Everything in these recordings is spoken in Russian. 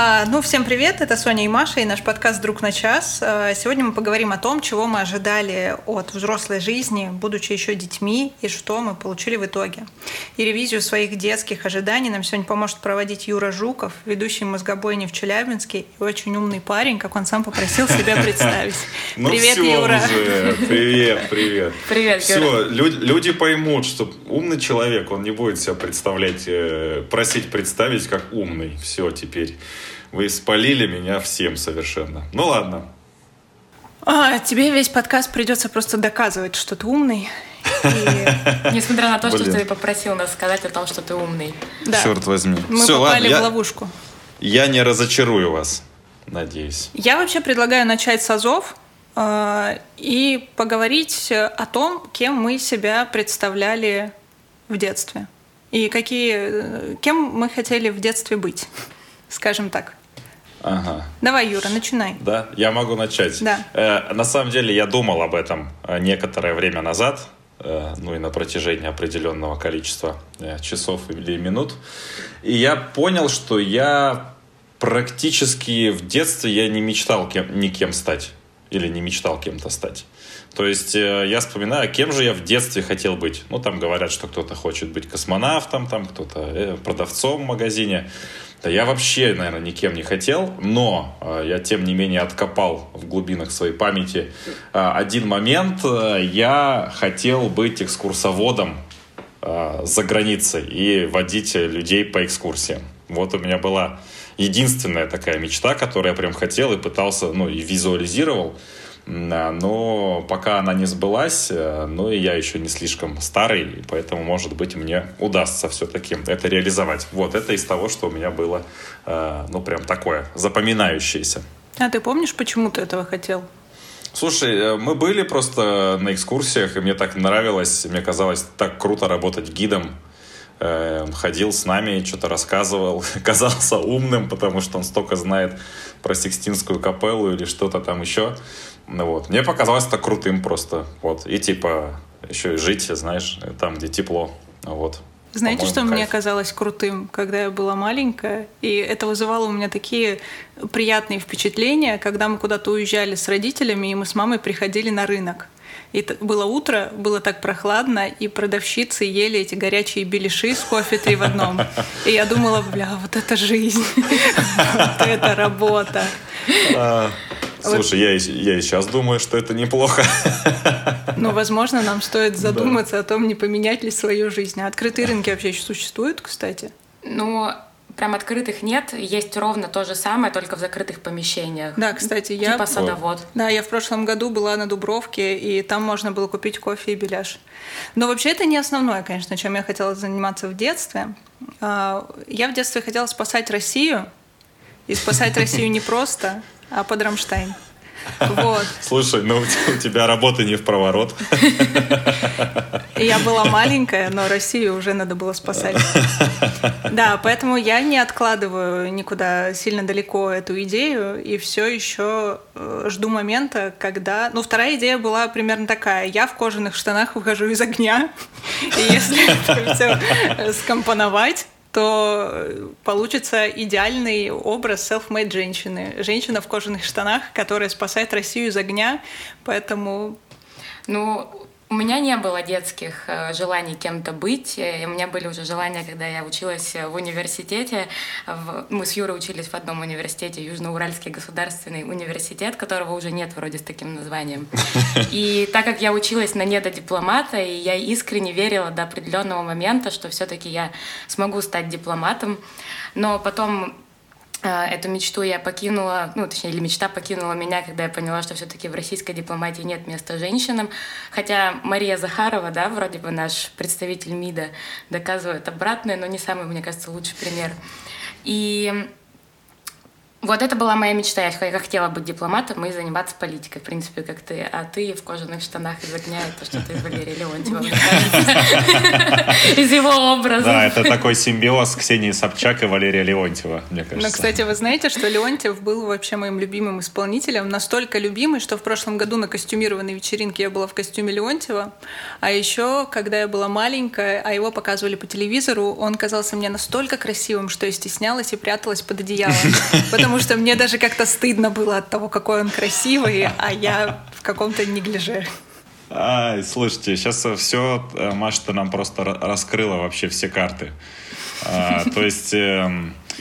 А, ну, всем привет, это Соня и Маша и наш подкаст «Друг на час». А, сегодня мы поговорим о том, чего мы ожидали от взрослой жизни, будучи еще детьми, и что мы получили в итоге. И ревизию своих детских ожиданий нам сегодня поможет проводить Юра Жуков, ведущий мозгобойни в Челябинске, и очень умный парень, как он сам попросил себя представить. Ну Привет, Юра. Привет, привет. Привет, Все, люди поймут, что умный человек, он не будет себя представлять, э, просить представить как умный. Все, теперь. Вы спалили меня всем совершенно. Ну ладно. А, тебе весь подкаст придется просто доказывать, что ты умный. И... Несмотря на то, что ты попросил нас сказать о том, что ты умный. Да. Черт возьми. Мы Все, попали ладно, в я, ловушку. я не разочарую вас, надеюсь. Я вообще предлагаю начать с азов э, и поговорить о том, кем мы себя представляли в детстве. И какие, э, кем мы хотели в детстве быть, скажем так. Ага. Давай, Юра, начинай. Да, я могу начать. Да. Э, на самом деле я думал об этом э, некоторое время назад, э, ну и на протяжении определенного количества э, часов или минут. И я понял, что я практически в детстве я не мечтал кем, никем стать. Или не мечтал кем-то стать. То есть э, я вспоминаю, кем же я в детстве хотел быть. Ну, там говорят, что кто-то хочет быть космонавтом, там кто-то э, продавцом в магазине. Да я вообще, наверное, никем не хотел, но э, я, тем не менее, откопал в глубинах своей памяти э, один момент. Э, я хотел быть экскурсоводом за границей и водить людей по экскурсиям. Вот у меня была единственная такая мечта, которую я прям хотел и пытался, ну, и визуализировал. Но пока она не сбылась, э, ну и я еще не слишком старый, поэтому, может быть, мне удастся все-таки это реализовать. Вот, это из того, что у меня было, э, ну, прям такое, запоминающееся. А ты помнишь, почему ты этого хотел? Слушай, э, мы были просто на экскурсиях, и мне так нравилось, мне казалось так круто работать гидом. Э, Он ходил с нами, что-то рассказывал, казался умным, потому что он столько знает про Сикстинскую капеллу или что-то там еще. Ну вот. Мне показалось это крутым просто. Вот. И типа еще и жить, знаешь, там, где тепло. Вот. Знаете, что мне кайф. казалось крутым, когда я была маленькая? И это вызывало у меня такие приятные впечатления, когда мы куда-то уезжали с родителями, и мы с мамой приходили на рынок. И было утро, было так прохладно, и продавщицы ели эти горячие беляши с кофе три в одном. И я думала, бля, вот это жизнь, вот это работа. А, Слушай, я, и- я и сейчас думаю, что это неплохо. Ну, возможно, нам стоит задуматься о том, не поменять ли свою жизнь. А открытые рынки вообще еще существуют, кстати? Ну, прям открытых нет. Есть ровно то же самое, только в закрытых помещениях. Да, кстати, я... Типа садовод. Да, я в прошлом году была на Дубровке, и там можно было купить кофе и беляш. Но вообще это не основное, конечно, чем я хотела заниматься в детстве. А, Я в детстве хотела спасать Россию, и спасать Россию не просто, а под Рамштайн. Вот. Слушай, ну у те- у тебя работа не в проворот. Я была маленькая, но Россию уже надо было спасать. Да, поэтому я не откладываю никуда сильно далеко эту идею и все еще э, жду момента, когда... Ну, вторая идея была примерно такая. Я в кожаных штанах выхожу из огня, и если это все скомпоновать, то э, получится идеальный образ self-made женщины. Женщина в кожаных штанах, которая спасает Россию из огня, поэтому Ну, у меня не было детских э, желаний кем-то быть. Э, У меня были уже желания, когда я училась в университете. Мы с Юрой учились в одном университете, Южноуральский государственный университет, которого уже нет вроде с таким названием. И так как я училась на недодипломата, и я искренне верила до определенного момента, что все-таки я смогу стать дипломатом. Но потом Эту мечту я покинула, ну, точнее, или мечта покинула меня, когда я поняла, что все-таки в российской дипломатии нет места женщинам. Хотя Мария Захарова, да, вроде бы наш представитель МИДа, доказывает обратное, но не самый, мне кажется, лучший пример. И Вот это была моя мечта. Я хотела быть дипломатом и заниматься политикой, в принципе, как ты. А ты в кожаных штанах изо дня это что-то из Валерия Леонтьева, Из его образа. Да, это такой симбиоз Ксении Собчак и Валерия Леонтьева, мне кажется. Но, кстати, вы знаете, что Леонтьев был вообще моим любимым исполнителем. Настолько любимый, что в прошлом году на костюмированной вечеринке я была в костюме Леонтьева. А еще, когда я была маленькая, а его показывали по телевизору, он казался мне настолько красивым, что я стеснялась и пряталась под одеялом. потому что мне даже как-то стыдно было от того, какой он красивый, а я в каком-то неглиже. А, слушайте, сейчас все, э, Маша-то нам просто раскрыла вообще все карты. А, то есть... Э,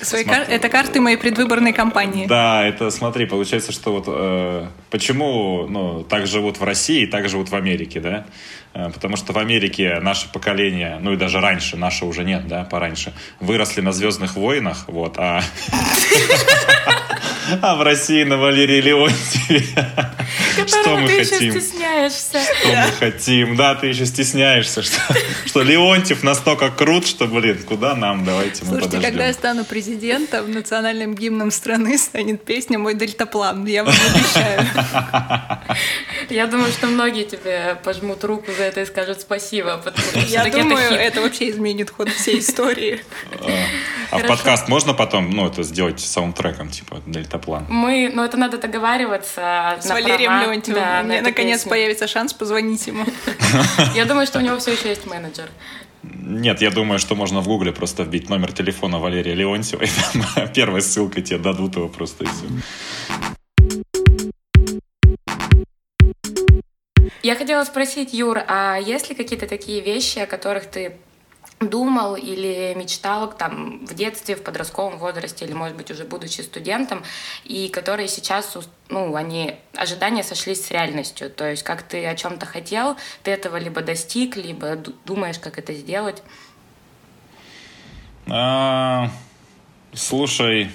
Свои кар... Это карты моей предвыборной кампании. Да, это, смотри, получается, что вот э, почему ну, так живут в России, так живут в Америке, да? Э, потому что в Америке наше поколение, ну и даже раньше, наше уже нет, да, пораньше, выросли на «Звездных войнах», вот, а... А в России на Валерии Леонтьеве. Что мы хотим? стесняешься. Что мы хотим? Да, ты еще стесняешься, что, что Леонтьев настолько крут, что, блин, куда нам? Давайте мы Слушайте, когда я стану президентом, национальным гимном страны станет песня «Мой дельтаплан». Я вам обещаю. Я думаю, что многие тебе пожмут руку за это и скажут спасибо. Я думаю, это вообще изменит ход всей истории. А в подкаст можно потом, ну, это сделать саундтреком, типа, дельтаплан? Мы, ну, это надо договариваться. С Валерием Леонтьевым. Да, Мне, наконец, песню. появится шанс позвонить ему. Я думаю, что у него все еще есть менеджер. Нет, я думаю, что можно в гугле просто вбить номер телефона Валерия Леонтьева, и там первой ссылкой тебе дадут его просто и все. Я хотела спросить, Юр, а есть ли какие-то такие вещи, о которых ты думал или мечтал там в детстве, в подростковом возрасте или, может быть, уже будучи студентом, и которые сейчас, ну, они, ожидания сошлись с реальностью. То есть, как ты о чем-то хотел, ты этого либо достиг, либо думаешь, как это сделать? А, слушай,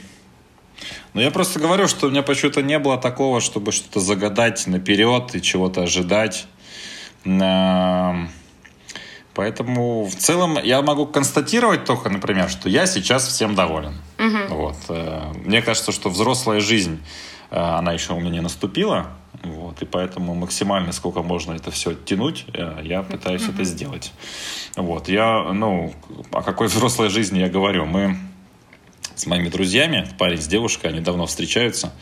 ну я просто говорю, что у меня почему-то не было такого, чтобы что-то загадать наперед и чего-то ожидать. А, Поэтому в целом я могу констатировать только, например, что я сейчас всем доволен. Угу. Вот. Э, мне кажется, что взрослая жизнь, э, она еще у меня не наступила. Вот, и поэтому максимально, сколько можно это все тянуть, э, я пытаюсь mm это сделать. Вот, я, ну, о какой взрослой жизни я говорю? Мы с моими друзьями, парень с девушкой, они давно встречаются.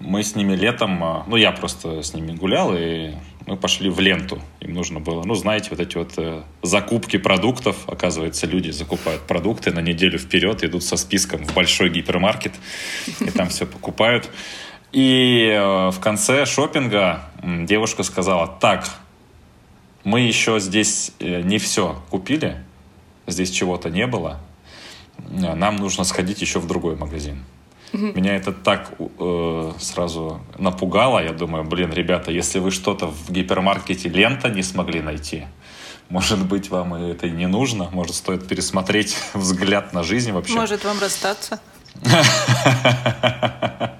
Мы с ними летом, ну, я просто с ними гулял, и мы пошли в ленту. Им нужно было, ну, знаете, вот эти вот э, закупки продуктов. Оказывается, люди закупают продукты на неделю вперед, идут со списком в большой гипермаркет и там все покупают. И э, в конце шопинга девушка сказала, так, мы еще здесь э, не все купили, здесь чего-то не было, нам нужно сходить еще в другой магазин. Меня это так э, сразу напугало. Я думаю, блин, ребята, если вы что-то в гипермаркете лента не смогли найти, может быть, вам это и не нужно. Может, стоит пересмотреть взгляд на жизнь вообще. Может, вам расстаться.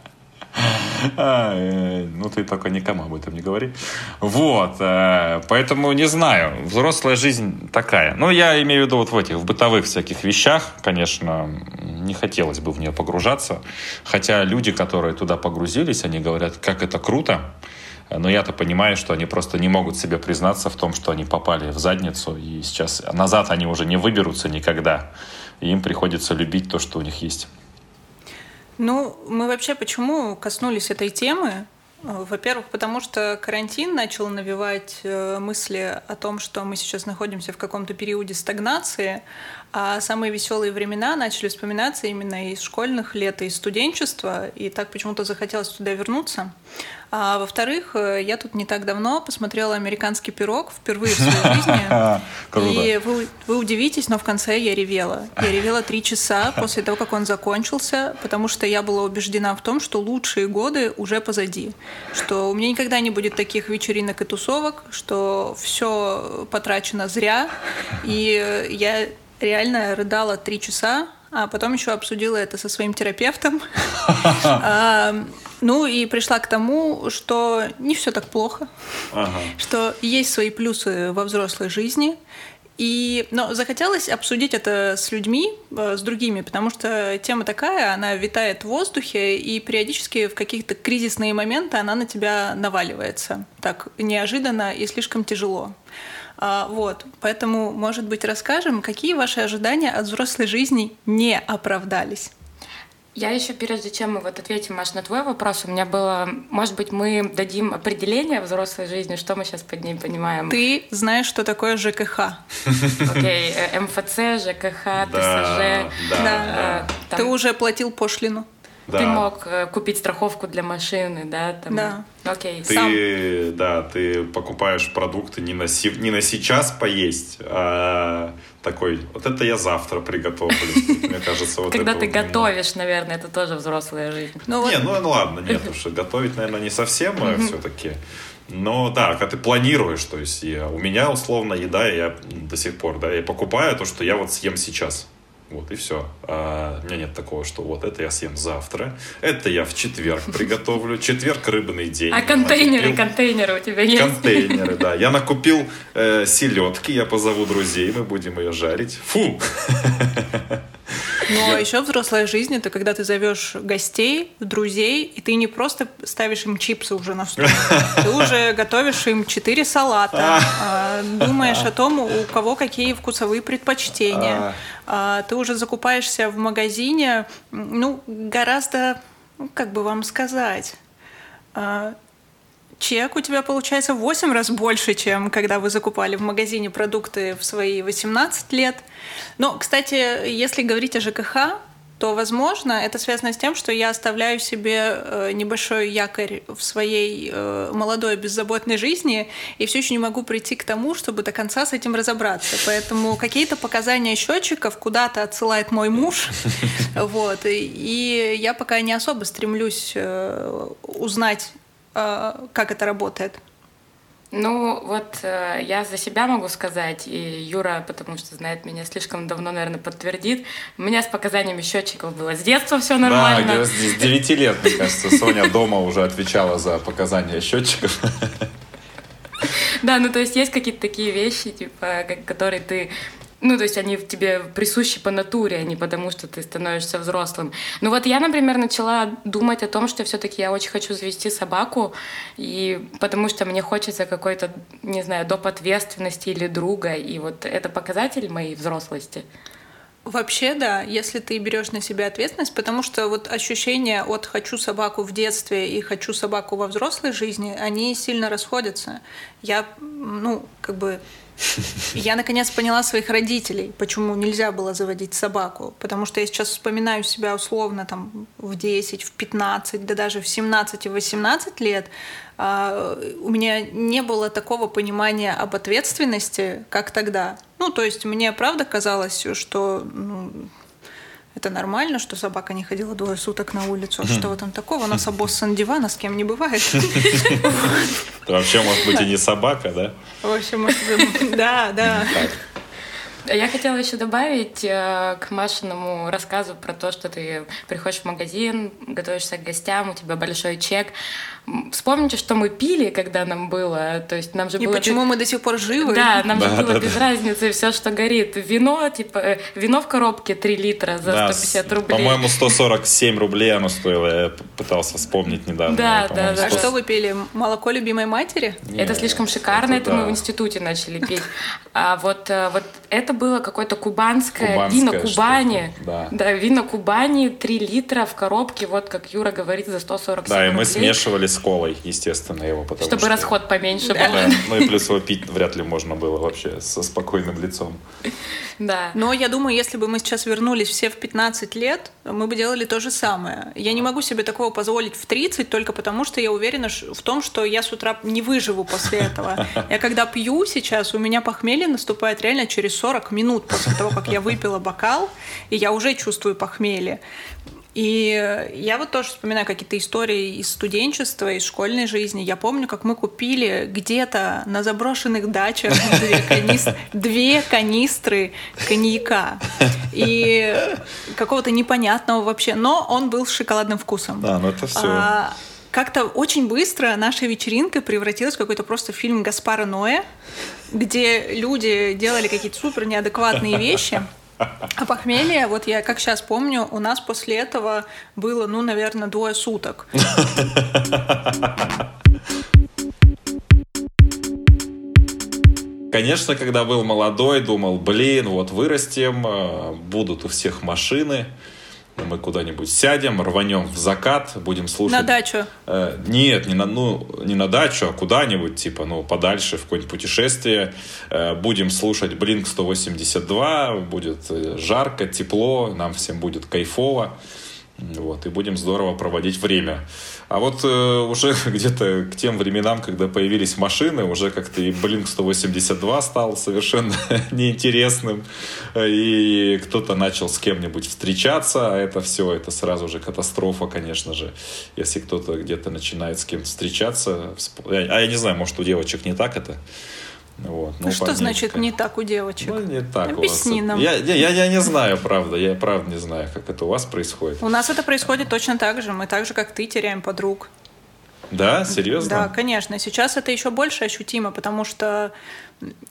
Ну, ты только никому об этом не говори. Вот, э, поэтому не знаю, взрослая жизнь такая. Ну, я имею в виду вот в этих, в бытовых всяких вещах, конечно, не хотелось бы в нее погружаться. Хотя люди, которые туда погрузились, они говорят, как это круто. Но я-то понимаю, что они просто не могут себе признаться в том, что они попали в задницу, и сейчас назад они уже не выберутся никогда. И им приходится любить то, что у них есть. Ну, мы вообще почему коснулись этой темы? Во-первых, потому что карантин начал навевать э, мысли о том, что мы сейчас находимся в каком-то периоде стагнации, а самые веселые времена начали вспоминаться именно из школьных лет и студенчества, и так почему-то захотелось туда вернуться. А во-вторых, э, я тут не так давно посмотрела «Американский пирог» впервые в своей жизни. И вы, вы удивитесь, но в конце я ревела. Я ревела три часа после того, как он закончился, потому что я была убеждена в том, что лучшие годы уже позади. Что у меня никогда не будет таких вечеринок и тусовок, что все потрачено зря. И я реально рыдала три часа, а потом еще обсудила это со своим терапевтом. Ну и пришла к тому, что не все так плохо, что есть свои плюсы во взрослой жизни, И, но захотелось обсудить это с людьми, э, с другими, потому что тема такая, она витает в воздухе, и периодически в какие-то кризисные моменты она на тебя наваливается. Так неожиданно и слишком тяжело. А, вот, поэтому, может быть, расскажем, какие ваши ожидания от взрослой жизни не оправдались? Я еще, прежде чем мы вот ответим, Маш, на твой вопрос, у меня было, может быть, мы дадим определение взрослой жизни, что мы сейчас под ней понимаем? Ты знаешь, что такое ЖКХ. Окей, э, МФЦ, ЖКХ, ТСЖ. Да, Ты уже платил пошлину. Да. Ты мог э, купить страховку для машины, да? Там... Да. Окей. Ты, Сам. да, ты покупаешь продукты не на, си... не на сейчас поесть, а такой, вот это я завтра приготовлю. Мне кажется, вот Когда ты готовишь, наверное, это тоже взрослая жизнь. Ну, не, ну, ладно, нет, уж готовить, наверное, не совсем а все-таки. Но да, когда ты планируешь, то есть я, у меня условно еда, я до сих пор, да, я покупаю то, что я вот съем сейчас. Вот и все. А, у меня нет такого, что вот это я съем завтра, это я в четверг приготовлю. Четверг рыбный день. А контейнеры, накупил... контейнеры у тебя есть? Контейнеры, да. Я накупил э, селедки, я позову друзей, мы будем ее жарить. Фу! Но еще взрослая жизнь это когда ты зовешь гостей, друзей, и ты не просто ставишь им чипсы уже на стол, ты уже готовишь им четыре салата, а, думаешь о том, у кого какие вкусовые предпочтения. А, ты уже закупаешься в магазине, ну, гораздо, ну, как бы вам сказать, а, чек у тебя получается в 8 раз больше, чем когда вы закупали в магазине продукты в свои 18 лет. Но, кстати, если говорить о ЖКХ, то, возможно, это связано с тем, что я оставляю себе э, небольшой якорь в своей э, молодой беззаботной жизни и все еще не могу прийти к тому, чтобы до конца с этим разобраться. Поэтому какие-то показания счетчиков куда-то отсылает мой муж, вот, и я пока не особо стремлюсь э, узнать, как это работает. Ну, вот э, я за себя могу сказать, и Юра, потому что знает меня слишком давно, наверное, подтвердит. У меня с показаниями счетчиков было с детства все нормально. Да, с 9 лет, мне кажется, Соня дома уже отвечала за показания счетчиков. Да, ну то есть есть какие-то такие вещи, типа, которые ты ну, то есть они в тебе присущи по натуре, а не потому, что ты становишься взрослым. Ну вот я, например, начала думать о том, что все-таки я очень хочу завести собаку, и потому что мне хочется какой-то, не знаю, доп. ответственности или друга, и вот это показатель моей взрослости. Вообще, да, если ты берешь на себя ответственность, потому что вот ощущения от хочу собаку в детстве и хочу собаку во взрослой жизни, они сильно расходятся. Я, ну, как бы я наконец поняла своих родителей, почему нельзя было заводить собаку. Потому что я сейчас вспоминаю себя условно там в 10, в 15, да даже в 17 и 18 лет. А, у меня не было такого понимания об ответственности, как тогда. Ну, то есть мне правда казалось, что ну, это нормально, что собака не ходила двое суток на улицу. Что в этом такого? У нас обоссан дивана с кем не бывает. Вообще, может быть, и не собака, да? В общем, да, да. Я хотела еще добавить э, к Машиному рассказу про то, что ты приходишь в магазин, готовишься к гостям, у тебя большой чек. Вспомните, что мы пили, когда нам было. То есть нам же и было... почему мы до сих пор живы. Да, нам да, же было да, без да. разницы все, что горит. Вино, типа, э, вино в коробке 3 литра за да, 150 рублей. По-моему, 147 рублей оно стоило. Я пытался вспомнить недавно. Да, да, да. А что вы пили? Молоко любимой матери? Нет, это слишком шикарно, это, это да. мы в институте начали пить. А вот, э, вот это было какое-то кубанское, кубанское вино Кубани. Да. да, вино Кубани 3 литра в коробке, вот как Юра говорит, за 147 Да, и мы смешивали с колой, естественно, его. Потому Чтобы что... расход поменьше был. Да. Ну и плюс его пить вряд ли можно было вообще со спокойным лицом. Да. Но я думаю, если бы мы сейчас вернулись все в 15 лет, мы бы делали то же самое. Я не могу себе такого позволить в 30 только потому, что я уверена в том, что я с утра не выживу после этого. Я когда пью сейчас, у меня похмелье наступает реально через 40 минут после того, как я выпила бокал, и я уже чувствую похмелье. И я вот тоже вспоминаю какие-то истории из студенчества, из школьной жизни. Я помню, как мы купили где-то на заброшенных дачах две, канис... две канистры коньяка. И какого-то непонятного вообще. Но он был с шоколадным вкусом. Да, ну это все. А, как-то очень быстро наша вечеринка превратилась в какой-то просто фильм Гаспара Ноэ, где люди делали какие-то супер неадекватные вещи. А похмелье, вот я как сейчас помню, у нас после этого было, ну, наверное, двое суток. Конечно, когда был молодой, думал, блин, вот вырастем, э, будут у всех машины, мы куда-нибудь сядем, рванем в закат, будем слушать... На дачу? Э, нет, не на, ну, не на дачу, а куда-нибудь, типа, ну, подальше, в какое-нибудь путешествие. Э, будем слушать Blink 182, будет э, жарко, тепло, нам всем будет кайфово. Вот, и будем здорово проводить время. А вот э, уже где-то к тем временам, когда появились машины, уже как-то и Blink 182 стал совершенно неинтересным. И кто-то начал с кем-нибудь встречаться, а это все, это сразу же катастрофа, конечно же. Если кто-то где-то начинает с кем-то встречаться. А я не знаю, может у девочек не так это. Вот. Ну, что значит не так у девочек? Ну, не так Объясни у вас. нам. Я, я, я не знаю, правда. Я правда не знаю, как это у вас происходит. У нас это происходит точно так же. Мы так же, как ты, теряем подруг. Да, серьезно? Да, конечно. Сейчас это еще больше ощутимо, потому что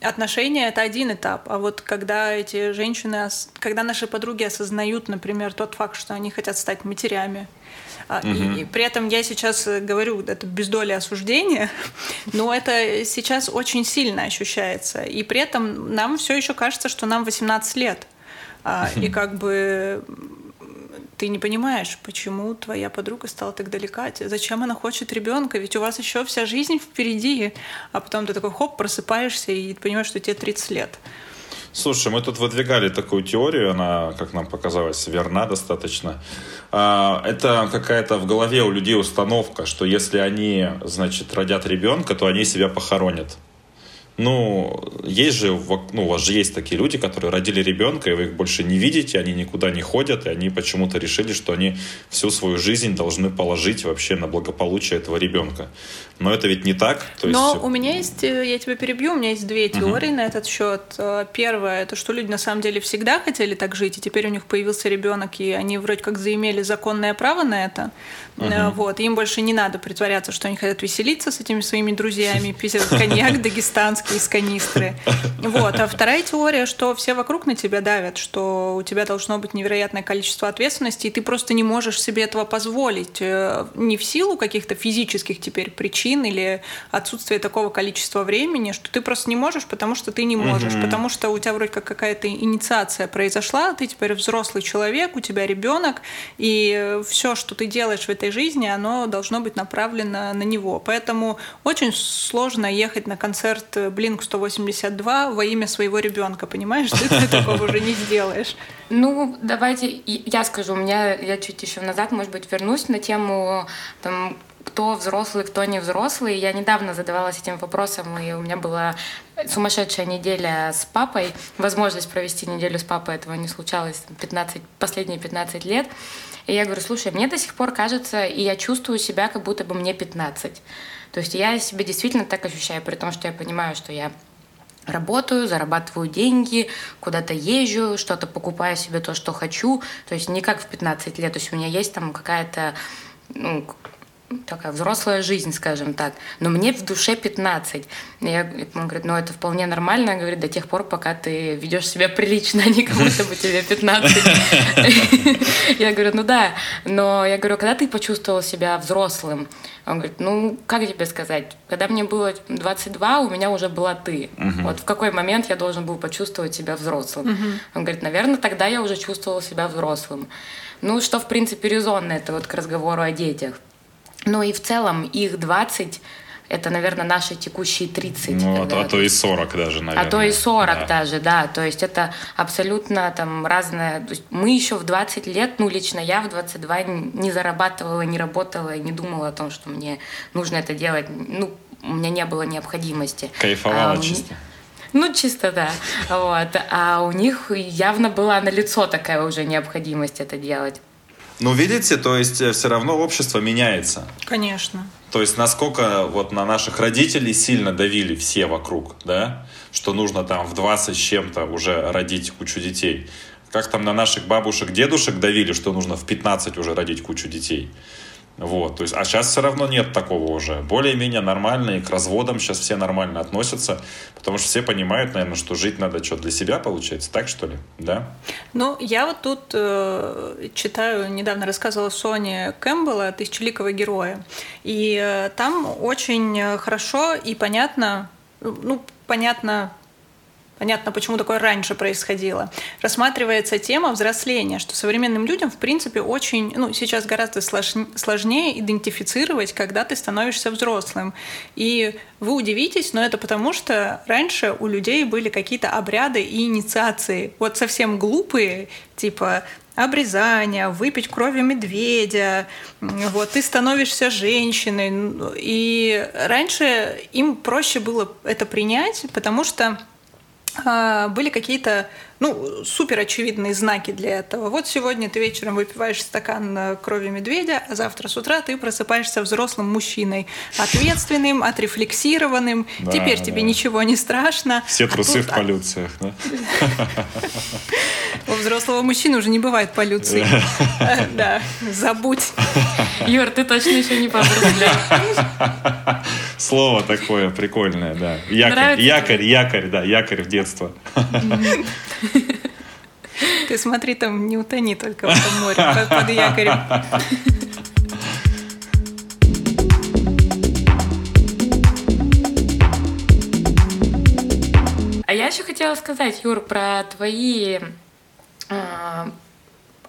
отношения это один этап, а вот когда эти женщины, когда наши подруги осознают, например, тот факт, что они хотят стать матерями, Угу. И, и при этом я сейчас говорю, это без доли осуждения, но это сейчас очень сильно ощущается. И при этом нам все еще кажется, что нам 18 лет. А, и как бы ты не понимаешь, почему твоя подруга стала так далека, зачем она хочет ребенка, ведь у вас еще вся жизнь впереди, а потом ты такой хоп, просыпаешься и понимаешь, что тебе 30 лет. Слушай, мы тут выдвигали такую теорию, она, как нам показалось, верна достаточно. А, это какая-то в голове у людей установка, что если они, значит, родят ребенка, то они себя похоронят. Ну, есть же, ну, у вас же есть такие люди, которые родили ребенка, и вы их больше не видите, они никуда не ходят, и они почему-то решили, что они всю свою жизнь должны положить вообще на благополучие этого ребенка. Но это ведь не так. То Но есть... у меня есть, э, я тебя перебью, у меня есть две теории uh-huh. на этот счет. Э, первое, это что люди на самом деле всегда хотели так жить, и теперь у них появился ребенок, и они вроде как заимели законное право на это. Uh-huh. Вот, им больше не надо притворяться, что они хотят веселиться с этими своими друзьями, пить коньяк дагестанский из канистры. Вот. А вторая теория, что все вокруг на тебя давят, что у тебя должно быть невероятное количество ответственности, и ты просто не можешь себе этого позволить. Не в силу каких-то физических теперь причин или отсутствия такого количества времени, что ты просто не можешь, потому что ты не можешь, угу. потому что у тебя вроде как какая-то инициация произошла, ты теперь взрослый человек, у тебя ребенок, и все, что ты делаешь в этой жизни, оно должно быть направлено на него. Поэтому очень сложно ехать на концерт Blink 182 во имя своего ребенка, понимаешь? Ты, ты такого уже не сделаешь. Ну, давайте я скажу. У меня, я чуть еще назад, может быть, вернусь на тему там, кто взрослый, кто не взрослый. Я недавно задавалась этим вопросом, и у меня была сумасшедшая неделя с папой. Возможность провести неделю с папой этого не случалось 15, последние 15 лет. И я говорю, слушай, мне до сих пор кажется, и я чувствую себя, как будто бы мне 15. То есть я себя действительно так ощущаю, при том, что я понимаю, что я работаю, зарабатываю деньги, куда-то езжу, что-то покупаю себе то, что хочу. То есть не как в 15 лет. То есть у меня есть там какая-то ну, такая взрослая жизнь, скажем так. Но мне в душе 15. Я, он говорит, ну это вполне нормально, говорит, до тех пор, пока ты ведешь себя прилично, а не как будто бы тебе 15. Я говорю, ну да. Но я говорю, когда ты почувствовал себя взрослым? Он говорит, ну, как тебе сказать? Когда мне было 22, у меня уже была ты. Вот в какой момент я должен был почувствовать себя взрослым? Он говорит, наверное, тогда я уже чувствовал себя взрослым. Ну, что, в принципе, резонно это вот к разговору о детях. Ну и в целом их 20 это, наверное, наши текущие 30. Ну, а, а то и 40 даже, наверное. А то и 40 да. даже, да. То есть это абсолютно там разное. То есть мы еще в 20 лет, ну, лично я в 22 не зарабатывала, не работала, не думала о том, что мне нужно это делать. Ну, у меня не было необходимости. Кайфовала а, чисто. Ну, чисто да. Вот. А у них явно была на лицо такая уже необходимость это делать. Ну, видите, то есть э, все равно общество меняется. Конечно. То есть насколько вот на наших родителей сильно давили все вокруг, да, что нужно там в 20 с чем-то уже родить кучу детей. Как там на наших бабушек, дедушек давили, что нужно в 15 уже родить кучу детей. Вот, то есть, а сейчас все равно нет такого уже. Более-менее нормально, и к разводам сейчас все нормально относятся, потому что все понимают, наверное, что жить надо что, для себя, получается, так что ли, да? Ну, я вот тут э, читаю, недавно рассказывала Соне Кэмпбелла «Тысячеликого героя», и э, там очень хорошо и понятно, ну, понятно Понятно, почему такое раньше происходило. Рассматривается тема взросления, что современным людям, в принципе, очень, ну, сейчас гораздо сложнее идентифицировать, когда ты становишься взрослым. И вы удивитесь, но это потому, что раньше у людей были какие-то обряды и инициации. Вот совсем глупые, типа обрезание, выпить крови медведя, вот, ты становишься женщиной. И раньше им проще было это принять, потому что были какие-то ну, супер очевидные знаки для этого. Вот сегодня ты вечером выпиваешь стакан э, крови медведя, а завтра с утра ты просыпаешься взрослым мужчиной, ответственным, отрефлексированным. Да, Теперь да. тебе ничего не страшно. Все а трусы а тут... в полюциях, да? У взрослого мужчины уже не бывает полюции. Да, забудь. Юр, ты точно еще не повзрослел. Слово такое прикольное, да. Якорь, якорь, якорь, да, якорь в детство. Ты смотри, там не утони только в этом море под, якорем. А я еще хотела сказать, Юр, про твои э,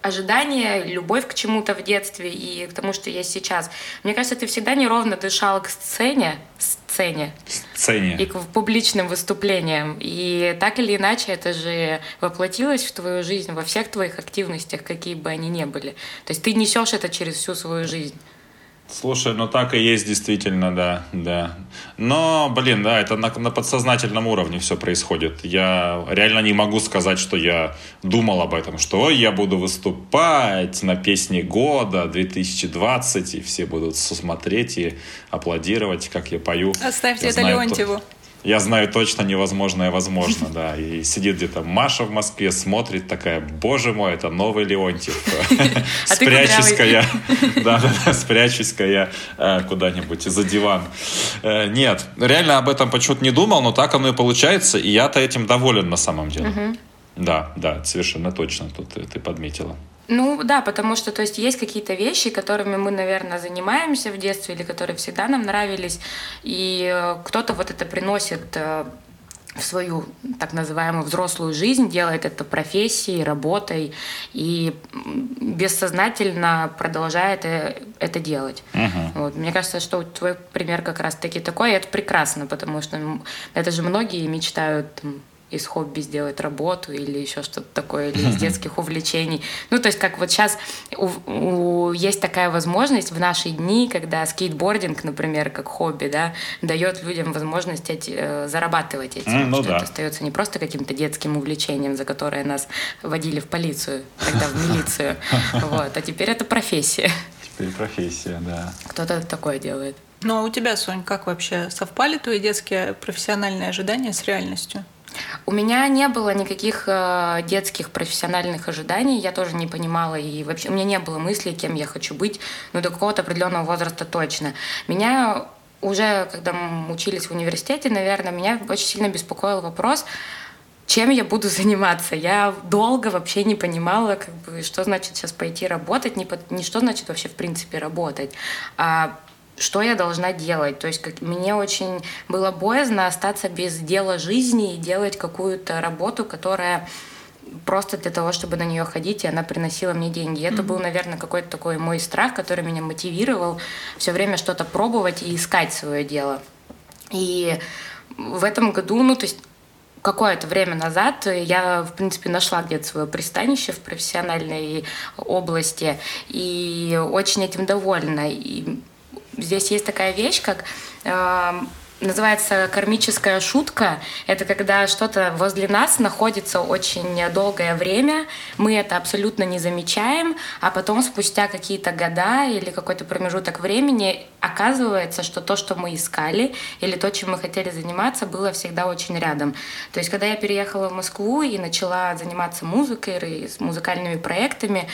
ожидания, любовь к чему-то в детстве и к тому, что есть сейчас. Мне кажется, ты всегда неровно дышал к сцене, сцене, сцене. и к публичным выступлениям. И так или иначе это же воплотилось в твою жизнь во всех твоих активностях, какие бы они ни были. То есть ты несешь это через всю свою жизнь. Слушай, ну так и есть действительно, да, да. Но, блин, да, это на, на подсознательном уровне все происходит. Я реально не могу сказать, что я думал об этом, что ой, я буду выступать на песне года 2020, и все будут смотреть и аплодировать, как я пою. Оставьте я это знаю, Леонтьеву. То я знаю точно невозможное возможно, да. И сидит где-то Маша в Москве, смотрит такая, боже мой, это новый Леонтьев. А Спрячусь-ка я, да, да, да, спрячусь-ка я э, куда-нибудь за диван. Э, нет, реально об этом почему-то не думал, но так оно и получается, и я-то этим доволен на самом деле. Да, да, совершенно точно, тут ты подметила. Ну да, потому что то есть есть какие-то вещи, которыми мы, наверное, занимаемся в детстве или которые всегда нам нравились, и э, кто-то вот это приносит э, в свою так называемую взрослую жизнь, делает это профессией, работой и бессознательно продолжает э, это делать. Uh-huh. Вот. Мне кажется, что твой пример как раз-таки такой, и это прекрасно, потому что это же многие мечтают из хобби сделать работу или еще что-то такое, или из детских увлечений. Ну, то есть, как вот сейчас у, у, есть такая возможность в наши дни, когда скейтбординг, например, как хобби, да, дает людям возможность эти, э, зарабатывать этим, mm, ну что да. это остается не просто каким-то детским увлечением, за которое нас водили в полицию, тогда в милицию, вот, а теперь это профессия. Теперь профессия, да. Кто-то такое делает. Ну а у тебя, Сонь, как вообще совпали твои детские профессиональные ожидания с реальностью? У меня не было никаких э, детских профессиональных ожиданий, я тоже не понимала, и вообще у меня не было мысли, кем я хочу быть, но до какого-то определенного возраста точно. Меня уже, когда мы учились в университете, наверное, меня очень сильно беспокоил вопрос, чем я буду заниматься. Я долго вообще не понимала, как бы, что значит сейчас пойти работать, не, не что значит вообще в принципе работать. А что я должна делать. То есть как, мне очень было боязно остаться без дела жизни и делать какую-то работу, которая просто для того, чтобы на нее ходить, и она приносила мне деньги. И это mm-hmm. был, наверное, какой-то такой мой страх, который меня мотивировал все время что-то пробовать и искать свое дело. И в этом году, ну, то есть какое-то время назад я, в принципе, нашла где-то свое пристанище в профессиональной области и очень этим довольна. И здесь есть такая вещь, как э, называется кармическая шутка. Это когда что-то возле нас находится очень долгое время, мы это абсолютно не замечаем, а потом спустя какие-то года или какой-то промежуток времени оказывается, что то, что мы искали, или то, чем мы хотели заниматься, было всегда очень рядом. То есть, когда я переехала в Москву и начала заниматься музыкой и с музыкальными проектами,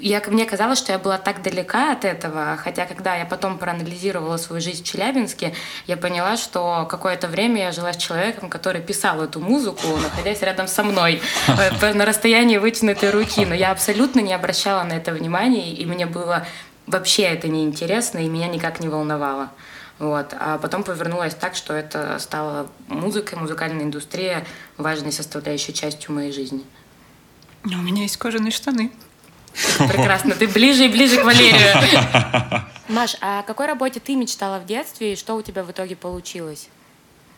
я, мне казалось, что я была так далека от этого, хотя когда я потом проанализировала свою жизнь в Челябинске, я поняла, что какое-то время я жила с человеком, который писал эту музыку, находясь рядом со мной, э, на расстоянии вытянутой руки, но я абсолютно не обращала на это внимания, и мне было вообще это неинтересно, и меня никак не волновало. Вот. А потом повернулось так, что это стало музыкой, музыкальная индустрия важной составляющей частью моей жизни. У меня есть кожаные штаны. Прекрасно, ты ближе и ближе к Валерию. Маш, а о какой работе ты мечтала в детстве и что у тебя в итоге получилось?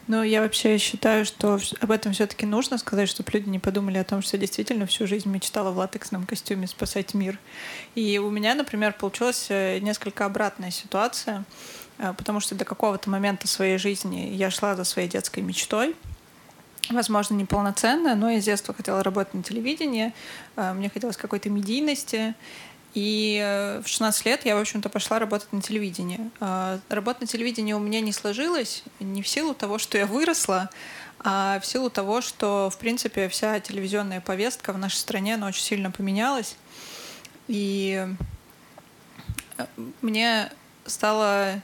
Ну, я вообще считаю, что об этом все-таки нужно сказать, чтобы люди не подумали о том, что я действительно всю жизнь мечтала в латексном костюме спасать мир. И у меня, например, получилась э, несколько обратная ситуация, э, потому что до какого-то момента своей жизни я шла за своей детской мечтой — возможно, неполноценная, но я с детства хотела работать на телевидении, э, мне хотелось какой-то медийности, и э, в 16 лет я, в общем-то, пошла работать на телевидении. Э, работа на телевидении у меня не сложилась не в силу того, что я выросла, а в силу того, что, в принципе, вся телевизионная повестка в нашей стране, она очень сильно поменялась. И мне стало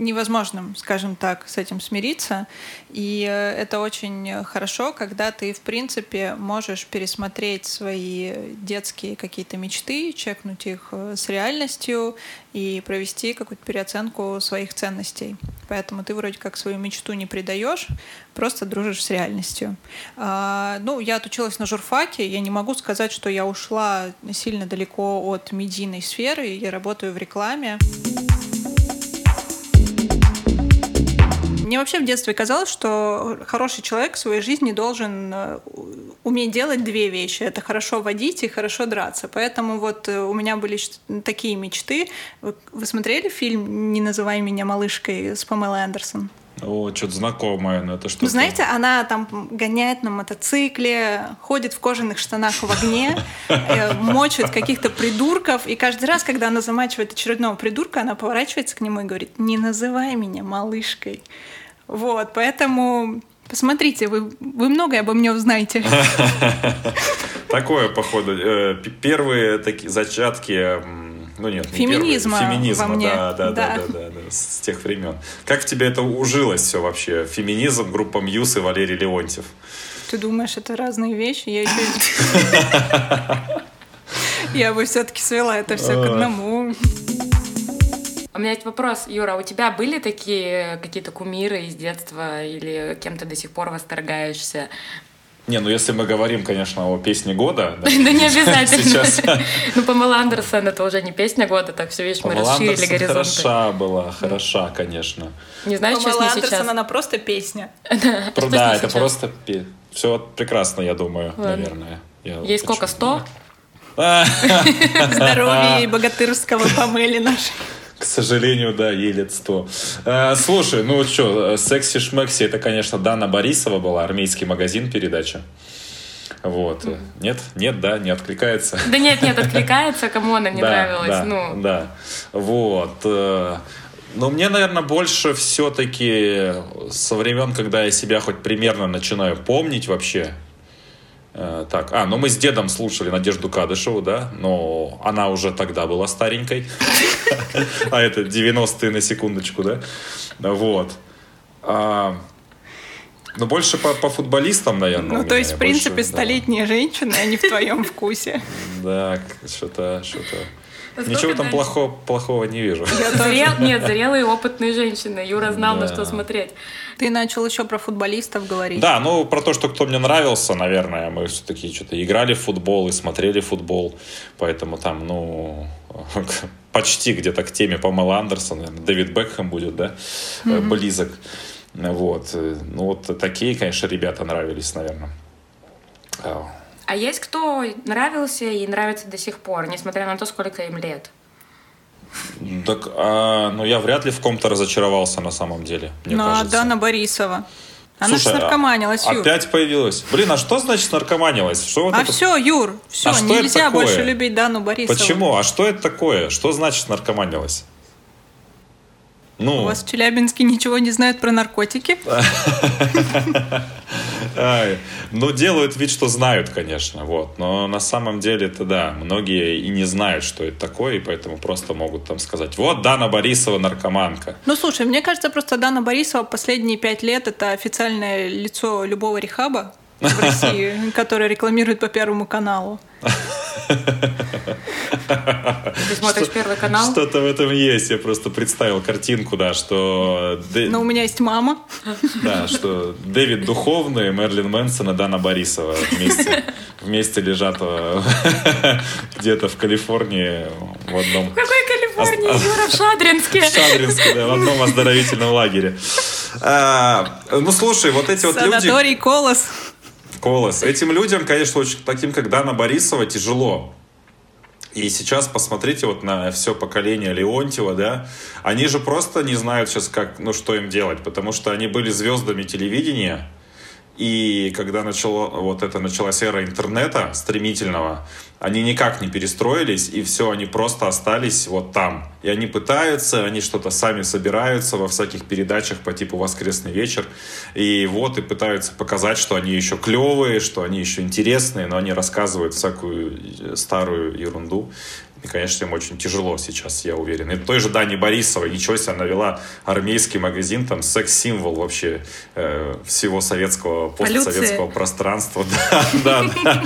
невозможным, скажем так, с этим смириться. И э, это очень хорошо, когда ты, в принципе, можешь пересмотреть свои детские какие-то мечты, чекнуть их э, с реальностью и провести какую-то переоценку своих ценностей. Поэтому ты вроде как свою мечту не предаешь, просто дружишь с реальностью. А, ну, я отучилась на журфаке, я не могу сказать, что я ушла сильно далеко от медийной сферы, я работаю в рекламе. Мне вообще в детстве казалось, что хороший человек в своей жизни должен э, уметь делать две вещи. Это хорошо водить и хорошо драться. Поэтому вот э, у меня были такие мечты. Вы, смотрели фильм «Не называй меня малышкой» с Памелой Андерсон? О, что-то знакомое, но это что? Ну, знаете, она там гоняет на мотоцикле, ходит в кожаных штанах в огне, э, мочит каких-то придурков, и каждый раз, когда она замачивает очередного придурка, она поворачивается к нему и говорит, не называй меня малышкой. Вот, поэтому посмотрите, вы, вы многое обо мне узнаете. Такое, походу, э, первые такие зачатки ну нет, феминизма, не феминизма во мне. Да, да, да, да, да, да, с тех времен. Как в тебе это ужилось все вообще? Феминизм, группа Мьюз и Валерий Леонтьев. Ты думаешь, это разные вещи? Я еще... Я бы все-таки свела это все к одному. У меня есть вопрос, Юра, у тебя были такие какие-то кумиры из детства или кем то до сих пор восторгаешься? Не, ну если мы говорим, конечно, о песне года. Да, не обязательно. Сейчас. Ну, Памела Андерсон это уже не песня года, так все, видишь, мы расширили горизонты. хороша была, хороша, конечно. Не знаю, что с ней сейчас. она просто песня. Да, это просто все прекрасно, я думаю, наверное. Ей сколько, сто? Здоровья и богатырского Памели нашей. К сожалению, да, ей лет сто. А, слушай, ну что, «Секси Шмекси» это, конечно, Дана Борисова была, армейский магазин передача. Вот. Нет, нет, да, не откликается. Да нет, нет, откликается, кому она не да, нравилась. Да, ну. да. Вот. Э, но мне, наверное, больше все-таки со времен, когда я себя хоть примерно начинаю помнить вообще, так, а, ну мы с дедом слушали Надежду Кадышеву, да, но она уже тогда была старенькой. А это 90-е на секундочку, да? Вот. А, ну, больше по, по футболистам, наверное. Ну, то есть, в принципе, больше, столетняя да. женщина, а не в твоем вкусе. Да, что-то, что-то. Ничего там плохого, плохого не вижу. Зрел, нет, зрелые опытные женщины. Юра знал, да. на что смотреть. Ты начал еще про футболистов говорить. Да, ну про то, что кто мне нравился, наверное, мы все-таки что-то играли в футбол и смотрели футбол, поэтому там, ну, почти где-то к теме Памела Андерсон, наверное, Дэвид Бекхэм будет, да, mm-hmm. близок. Вот. Ну вот такие, конечно, ребята нравились, наверное. А есть кто нравился и нравится до сих пор, несмотря на то, сколько им лет? Так, а, ну я вряд ли в ком-то разочаровался на самом деле, мне ну, кажется. Дана Борисова. Она Слушай, же наркоманилась, Юр. Опять появилась. Блин, а что значит наркоманилась? Что вот а это... все, Юр, все, а нельзя больше любить Дану Борисову. Почему? А что это такое? Что значит наркоманилась? Ну, У вас в Челябинске ничего не знают про наркотики? Ну, делают вид, что знают, конечно, вот. Но на самом деле это да, многие и не знают, что это такое, и поэтому просто могут там сказать, вот Дана Борисова наркоманка. Ну, слушай, мне кажется, просто Дана Борисова последние пять лет это официальное лицо любого рехаба в России, которое рекламирует по Первому каналу. Ты смотришь что, Первый канал? Что-то в этом есть. Я просто представил картинку, да, что... Но у меня есть мама. Да, что Дэвид Духовный, Мерлин Мэнсон и Дана Борисова вместе, вместе лежат э, где-то в Калифорнии в одном... В какой Калифорнии? Юра, в Шадринске. В Шадринске, да, в одном оздоровительном лагере. А, ну, слушай, вот эти вот люди... Санаторий Колос. Колос. Этим людям, конечно, очень таким, как Дана Борисова, тяжело. И сейчас посмотрите вот на все поколение Леонтьева, да, они же просто не знают сейчас, как, ну, что им делать, потому что они были звездами телевидения, и когда начало, вот это началась эра интернета стремительного, они никак не перестроились, и все, они просто остались вот там. И они пытаются, они что-то сами собираются во всяких передачах по типу «Воскресный вечер», и вот, и пытаются показать, что они еще клевые, что они еще интересные, но они рассказывают всякую старую ерунду. И, конечно, им очень тяжело сейчас, я уверен. И той же Дани Борисовой, ничего себе, она вела армейский магазин, там секс-символ вообще э, всего советского, постсоветского полюция. пространства. Да, да.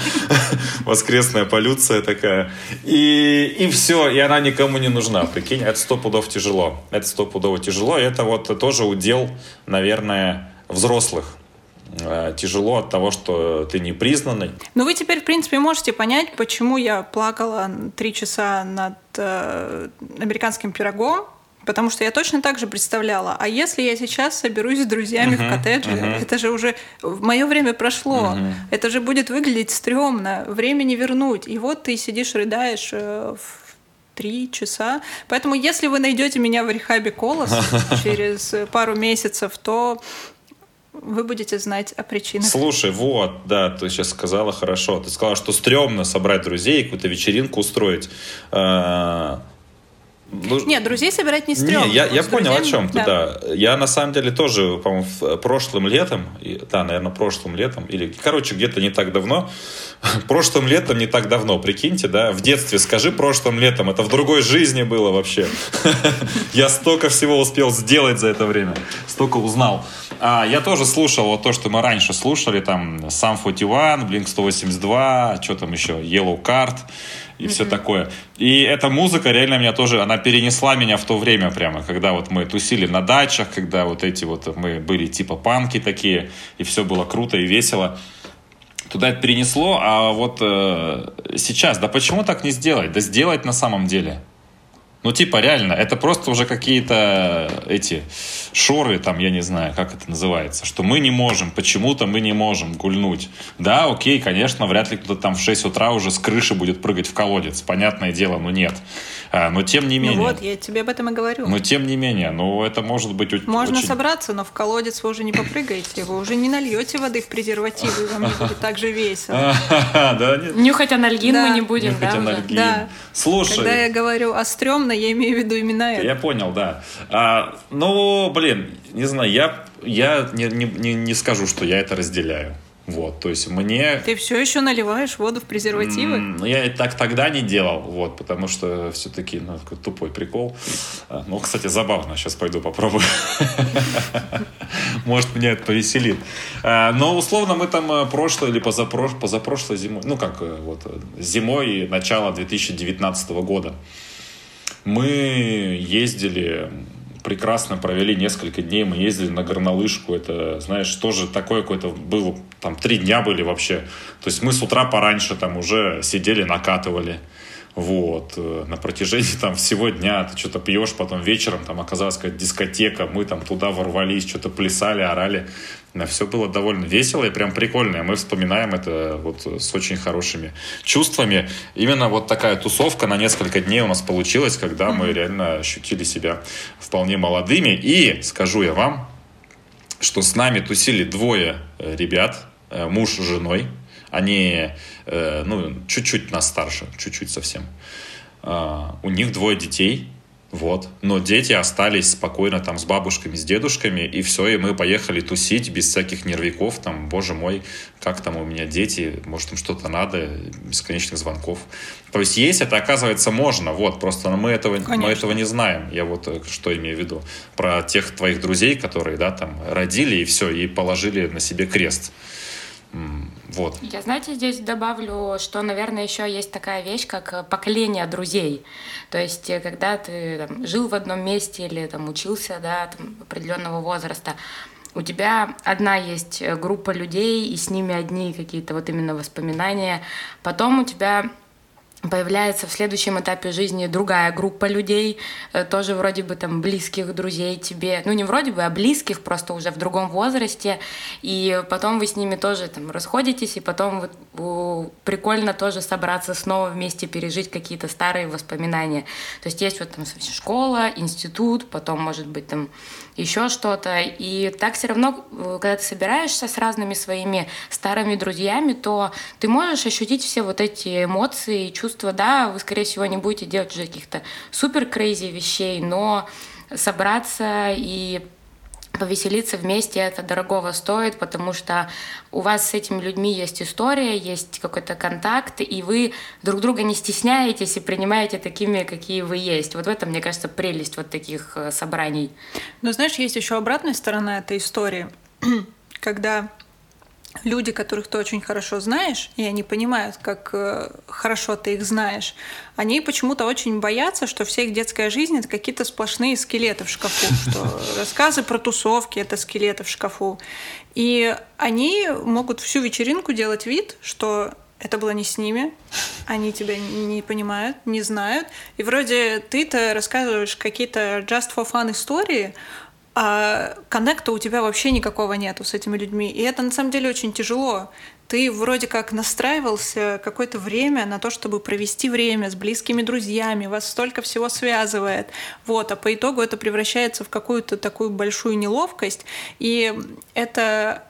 Воскресная полюция такая. И, и все, и она никому не нужна. Прикинь, это сто пудов тяжело. Это сто пудов тяжело. И это вот тоже удел, наверное, взрослых тяжело от того, что ты не признанный. Но вы теперь, в принципе, можете понять, почему я плакала три часа над э, американским пирогом, Потому что я точно так же представляла, а если я сейчас соберусь с друзьями uh-huh, в коттедже, uh-huh. это же уже мое время прошло, uh-huh. это же будет выглядеть стрёмно, время не вернуть. И вот ты сидишь, рыдаешь э, в три часа. Поэтому, если вы найдете меня в рехабе Колос через пару месяцев, то вы будете знать о причинах. Слушай, вот, да, ты сейчас сказала хорошо. Ты сказала, что стрёмно собрать друзей, какую-то вечеринку устроить. А, ну, Нет, друзей собирать не стрёмно. Не, я, я понял друзьями, о чем ты, да. да. Я на самом деле тоже, по-моему, прошлым летом, да, наверное, прошлым летом, или, короче, где-то не так давно, прошлым летом не так давно, прикиньте, да, в детстве скажи прошлым летом, это в другой жизни было вообще. Я столько всего успел сделать за это время, столько узнал. А, я тоже слушал вот то, что мы раньше слушали, там, Sum 41, Blink 182, что там еще, Yellow Card, и mm-hmm. все такое. И эта музыка реально меня тоже, она перенесла меня в то время прямо, когда вот мы тусили на дачах, когда вот эти вот мы были типа панки такие, и все было круто и весело. Туда это перенесло, а вот э, сейчас, да почему так не сделать? Да сделать на самом деле. Ну, типа, реально, это просто уже какие-то эти шоры, там, я не знаю, как это называется, что мы не можем, почему-то мы не можем гульнуть. Да, окей, конечно, вряд ли кто-то там в 6 утра уже с крыши будет прыгать в колодец, понятное дело, но нет. А, но тем не ну менее... Ну вот, я тебе об этом и говорю. Но тем не менее, ну это может быть Можно очень... собраться, но в колодец вы уже не попрыгаете, вы уже не нальете воды в презервативы, вам не будет так же весело. Нюхать анальгин мы не будем, Нюхать анальгин. Да. Слушай... Когда я говорю о стрёмно, я имею в виду именно это. Я понял, да. А, ну, блин, не знаю, я, я не, не, не скажу, что я это разделяю. Вот, то есть мне... Ты все еще наливаешь воду в презервативы? Ну, я так тогда не делал, вот, потому что все-таки, ну, такой тупой прикол. А, ну, кстати, забавно, сейчас пойду попробую. Может, меня это повеселит. А, но, условно, мы там э, прошлой или позапрошлой, зимой, ну, как, э, вот, зимой начала 2019 года мы ездили прекрасно провели несколько дней. Мы ездили на горнолыжку. Это, знаешь, тоже такое какое-то было, там три дня были вообще. То есть мы с утра пораньше там уже сидели, накатывали. Вот, э, на протяжении там всего дня ты что-то пьешь, потом вечером там оказалась какая-то дискотека, мы там туда ворвались, что-то плясали, орали. Все было довольно весело и прям прикольно. И мы вспоминаем это вот с очень хорошими чувствами. Именно вот такая тусовка на несколько дней у нас получилась, когда мы реально ощутили себя вполне молодыми. И скажу я вам, что с нами тусили двое ребят, муж с женой. Они, э, ну, чуть-чуть нас старше, чуть-чуть совсем. А, у них двое детей. Вот. Но дети остались спокойно там с бабушками, с дедушками, и все, и мы поехали тусить без всяких нервиков, там, боже мой, как там у меня дети, может им что-то надо, бесконечных звонков. То есть есть это, оказывается, можно, вот, просто мы этого, мы этого не знаем. Я вот э, что имею в виду. Про тех твоих друзей, которые, да, там, родили и все, и положили на себе крест. Вот. Я, знаете, здесь добавлю, что, наверное, еще есть такая вещь, как э, поколение друзей. То есть, э, когда ты там, жил в одном месте или там, учился да, там, определенного возраста, у тебя одна есть э, группа людей, и с ними одни какие-то вот именно воспоминания. Потом у тебя появляется в следующем этапе жизни другая группа людей, э, тоже вроде бы там близких друзей тебе, ну не вроде бы, а близких, просто уже в другом возрасте, и потом вы с ними тоже там расходитесь, и потом прикольно тоже собраться снова вместе, пережить какие-то старые воспоминания. То есть есть вот там школа, институт, потом может быть там еще что-то. И так все равно, э, когда ты собираешься с разными своими старыми друзьями, то ты можешь ощутить все вот эти эмоции и чувства. Да, вы, скорее всего, не будете делать уже каких-то супер крейзи вещей, но собраться и повеселиться вместе это дорогого стоит, потому что у вас с этими людьми есть история, есть какой-то контакт, и вы друг друга не стесняетесь и принимаете такими, какие вы есть. Вот в этом, мне кажется, прелесть вот таких э, собраний. Но знаешь, есть еще обратная сторона этой истории, когда люди, которых ты очень хорошо знаешь, и они понимают, как э, хорошо ты их знаешь, они почему-то очень боятся, что вся их детская жизнь — это какие-то сплошные скелеты в шкафу, что рассказы про тусовки — это скелеты в шкафу. И они могут всю вечеринку делать вид, что это было не с ними, они тебя не понимают, не знают. И вроде ты-то рассказываешь какие-то just for fun истории, а коннекта у тебя вообще никакого нету с этими людьми. И это на самом деле очень тяжело. Ты вроде как настраивался какое-то время на то, чтобы провести время с близкими друзьями, вас столько всего связывает. Вот, а по итогу это превращается в какую-то такую большую неловкость. И это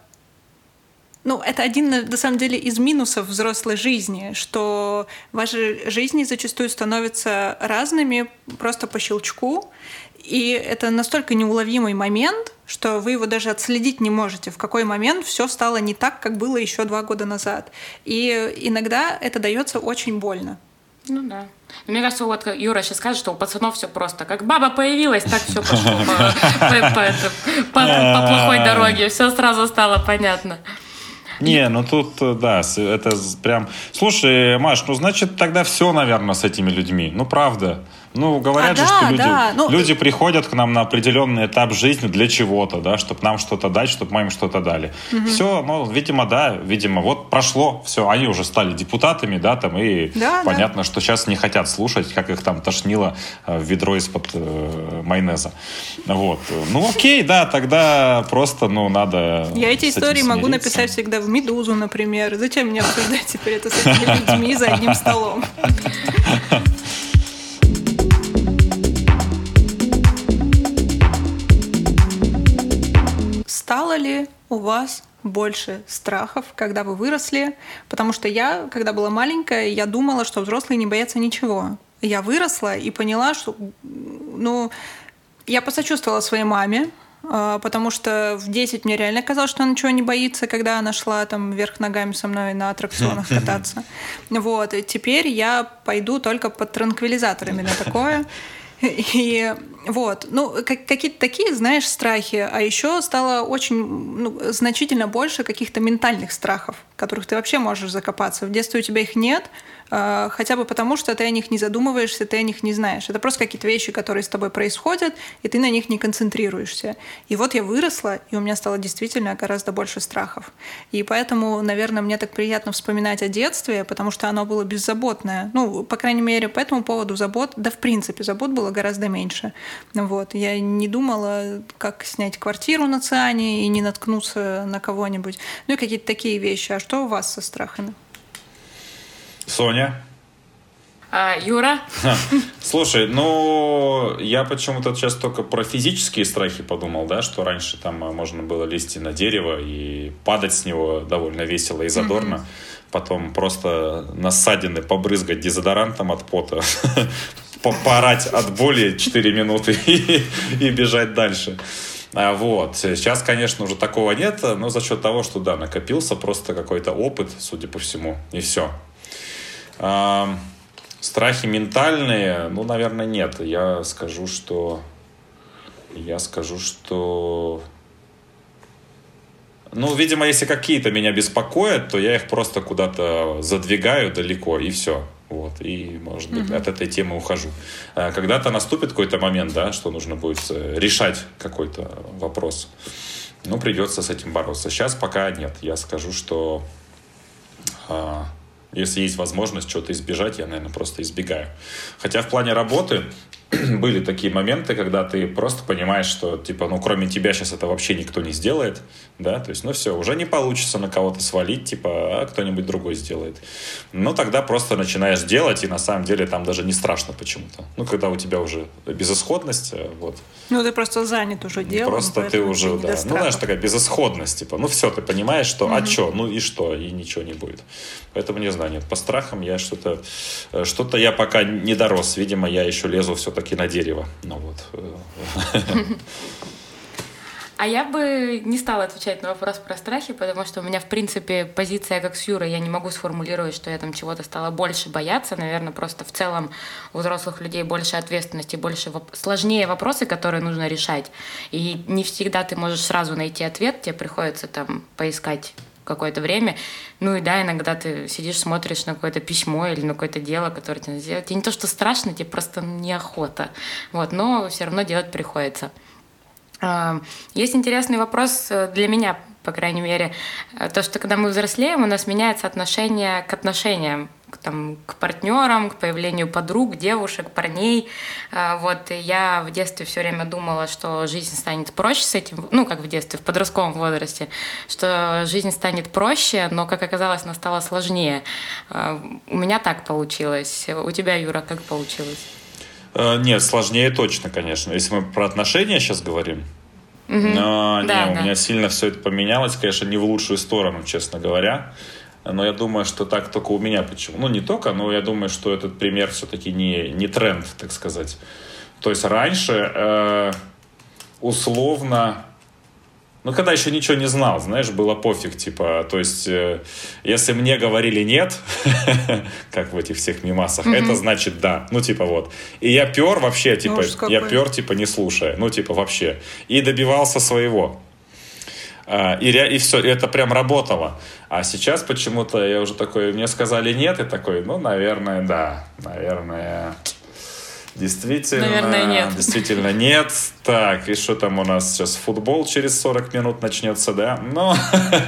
ну, это один, на самом деле, из минусов взрослой жизни, что ваши жизни зачастую становятся разными просто по щелчку, и это настолько неуловимый момент, что вы его даже отследить не можете, в какой момент все стало не так, как было еще два года назад. И иногда это дается очень больно. Ну да. Мне кажется, вот Юра сейчас скажет, что у пацанов все просто. Как баба появилась, так все пошло по плохой дороге. Все сразу стало понятно. Не, ну тут, э, да, это прям... Слушай, Маш, ну значит тогда все, наверное, с этими людьми. Ну правда. Ну, говорят а, же, да, что люди, да. ну, люди приходят к нам на определенный этап жизни для чего-то, да, чтобы нам что-то дать, чтобы мы им что-то дали. Угу. Все, ну, видимо, да, видимо, вот прошло, все, они уже стали депутатами, да, там, и да, понятно, да. что сейчас не хотят слушать, как их там тошнило э, в ведро из-под э, майонеза. Вот. Ну, окей, да, тогда просто, ну, надо Я эти истории могу написать всегда в «Медузу», например. Зачем мне обсуждать теперь это с этими людьми за одним столом? стало ли у вас больше страхов, когда вы выросли? Потому что я, когда была маленькая, я думала, что взрослые не боятся ничего. Я выросла и поняла, что, ну, я посочувствовала своей маме, а, потому что в 10 мне реально казалось, что она ничего не боится, когда она шла там вверх ногами со мной на аттракционах кататься. Вот, и теперь я пойду только под транквилизаторами на такое. И вот, ну, какие-то такие, знаешь, страхи, а еще стало очень ну, значительно больше каких-то ментальных страхов, которых ты вообще можешь закопаться. В детстве у тебя их нет, а, хотя бы потому, что ты о них не задумываешься, ты о них не знаешь. Это просто какие-то вещи, которые с тобой происходят, и ты на них не концентрируешься. И вот я выросла, и у меня стало действительно гораздо больше страхов. И поэтому, наверное, мне так приятно вспоминать о детстве, потому что оно было беззаботное. Ну, по крайней мере, по этому поводу забот, да в принципе, забот было гораздо меньше. Вот. Я не думала, как снять квартиру на Циане и не наткнуться на кого-нибудь. Ну и какие-то такие вещи. А что у вас со страхами? Соня? А, Юра? Слушай, ну, я почему-то сейчас только про физические страхи подумал, да, что раньше там можно было лезть на дерево и падать с него довольно весело и задорно. Mm-hmm. Потом просто на ссадины побрызгать дезодорантом от пота. Поорать от боли 4 минуты и, и бежать дальше. А, вот. Сейчас, конечно, уже такого нет, но за счет того, что, да, накопился просто какой-то опыт, судя по всему, и все. А, страхи ментальные, ну, наверное, нет. Я скажу, что... Я скажу, что... Ну, видимо, если какие-то меня беспокоят, то я их просто куда-то задвигаю далеко, и все. Вот, и, может быть, угу. от этой темы ухожу. А когда-то наступит какой-то момент, да, что нужно будет э, решать какой-то вопрос. Ну, придется с этим бороться. Сейчас пока нет. Я скажу, что а, если есть возможность что-то избежать, я, наверное, просто избегаю. Хотя в плане работы были такие моменты, когда ты просто понимаешь, что, типа, ну, кроме тебя сейчас это вообще никто не сделает, да, то есть, ну, все, уже не получится на кого-то свалить, типа, а кто-нибудь другой сделает. Ну, тогда просто начинаешь делать, и на самом деле там даже не страшно почему-то. Ну, когда у тебя уже безысходность, э, вот. Ну, ты просто занят уже делом. Просто ты уже, да, ну, знаешь, такая безысходность, типа, ну, все, ты понимаешь, что, угу. а что, ну, и что, и ничего не будет. Поэтому, не знаю, нет, по страхам я что-то, э, что-то я пока не дорос, видимо, я еще лезу все-таки все-таки на дерево. Ну вот. А я бы не стала отвечать на вопрос про страхи, потому что у меня, в принципе, позиция как с Юрой, я не могу сформулировать, что я там чего-то стала больше бояться. Наверное, просто в целом у взрослых людей больше ответственности, больше воп- сложнее вопросы, которые нужно решать. И не всегда ты можешь сразу найти ответ, тебе приходится там поискать какое-то время. Ну и да, иногда ты сидишь, смотришь на какое-то письмо или на какое-то дело, которое тебе надо сделать. Тебе не то, что страшно, тебе просто неохота. Вот, но все равно делать приходится. А, есть интересный вопрос э, для меня, по крайней мере, э, то, что когда мы взрослеем, у нас меняется отношение к отношениям к, там, к партнерам, к появлению подруг, девушек, парней. А, вот и я в детстве все время думала, что жизнь станет проще с этим, ну, как в детстве, в подростковом возрасте, что жизнь станет проще, но, как оказалось, она стала сложнее. А, у меня так получилось. У тебя, Юра, как получилось? Э, нет, сложнее точно, конечно. Если мы про отношения сейчас говорим, Угу. Но да, не, да. у меня сильно все это поменялось, конечно, не в лучшую сторону, честно говоря. Но я думаю, что так только у меня почему. Ну, не только, но я думаю, что этот пример все-таки не, не тренд, так сказать. То есть раньше э, условно ну, когда еще ничего не знал, знаешь, было пофиг, типа, то есть, э, если мне говорили нет, как в этих всех мимасах, mm-hmm. это значит да, ну, типа, вот. И я пер вообще, типа, ну, я пер, типа, не слушая, ну, типа, вообще. И добивался своего. А, и, и все, и это прям работало. А сейчас почему-то я уже такой, мне сказали нет, и такой, ну, наверное, да, наверное, действительно, наверное, нет. действительно нет. Так, и что там у нас сейчас, футбол через 40 минут начнется, да? Ну,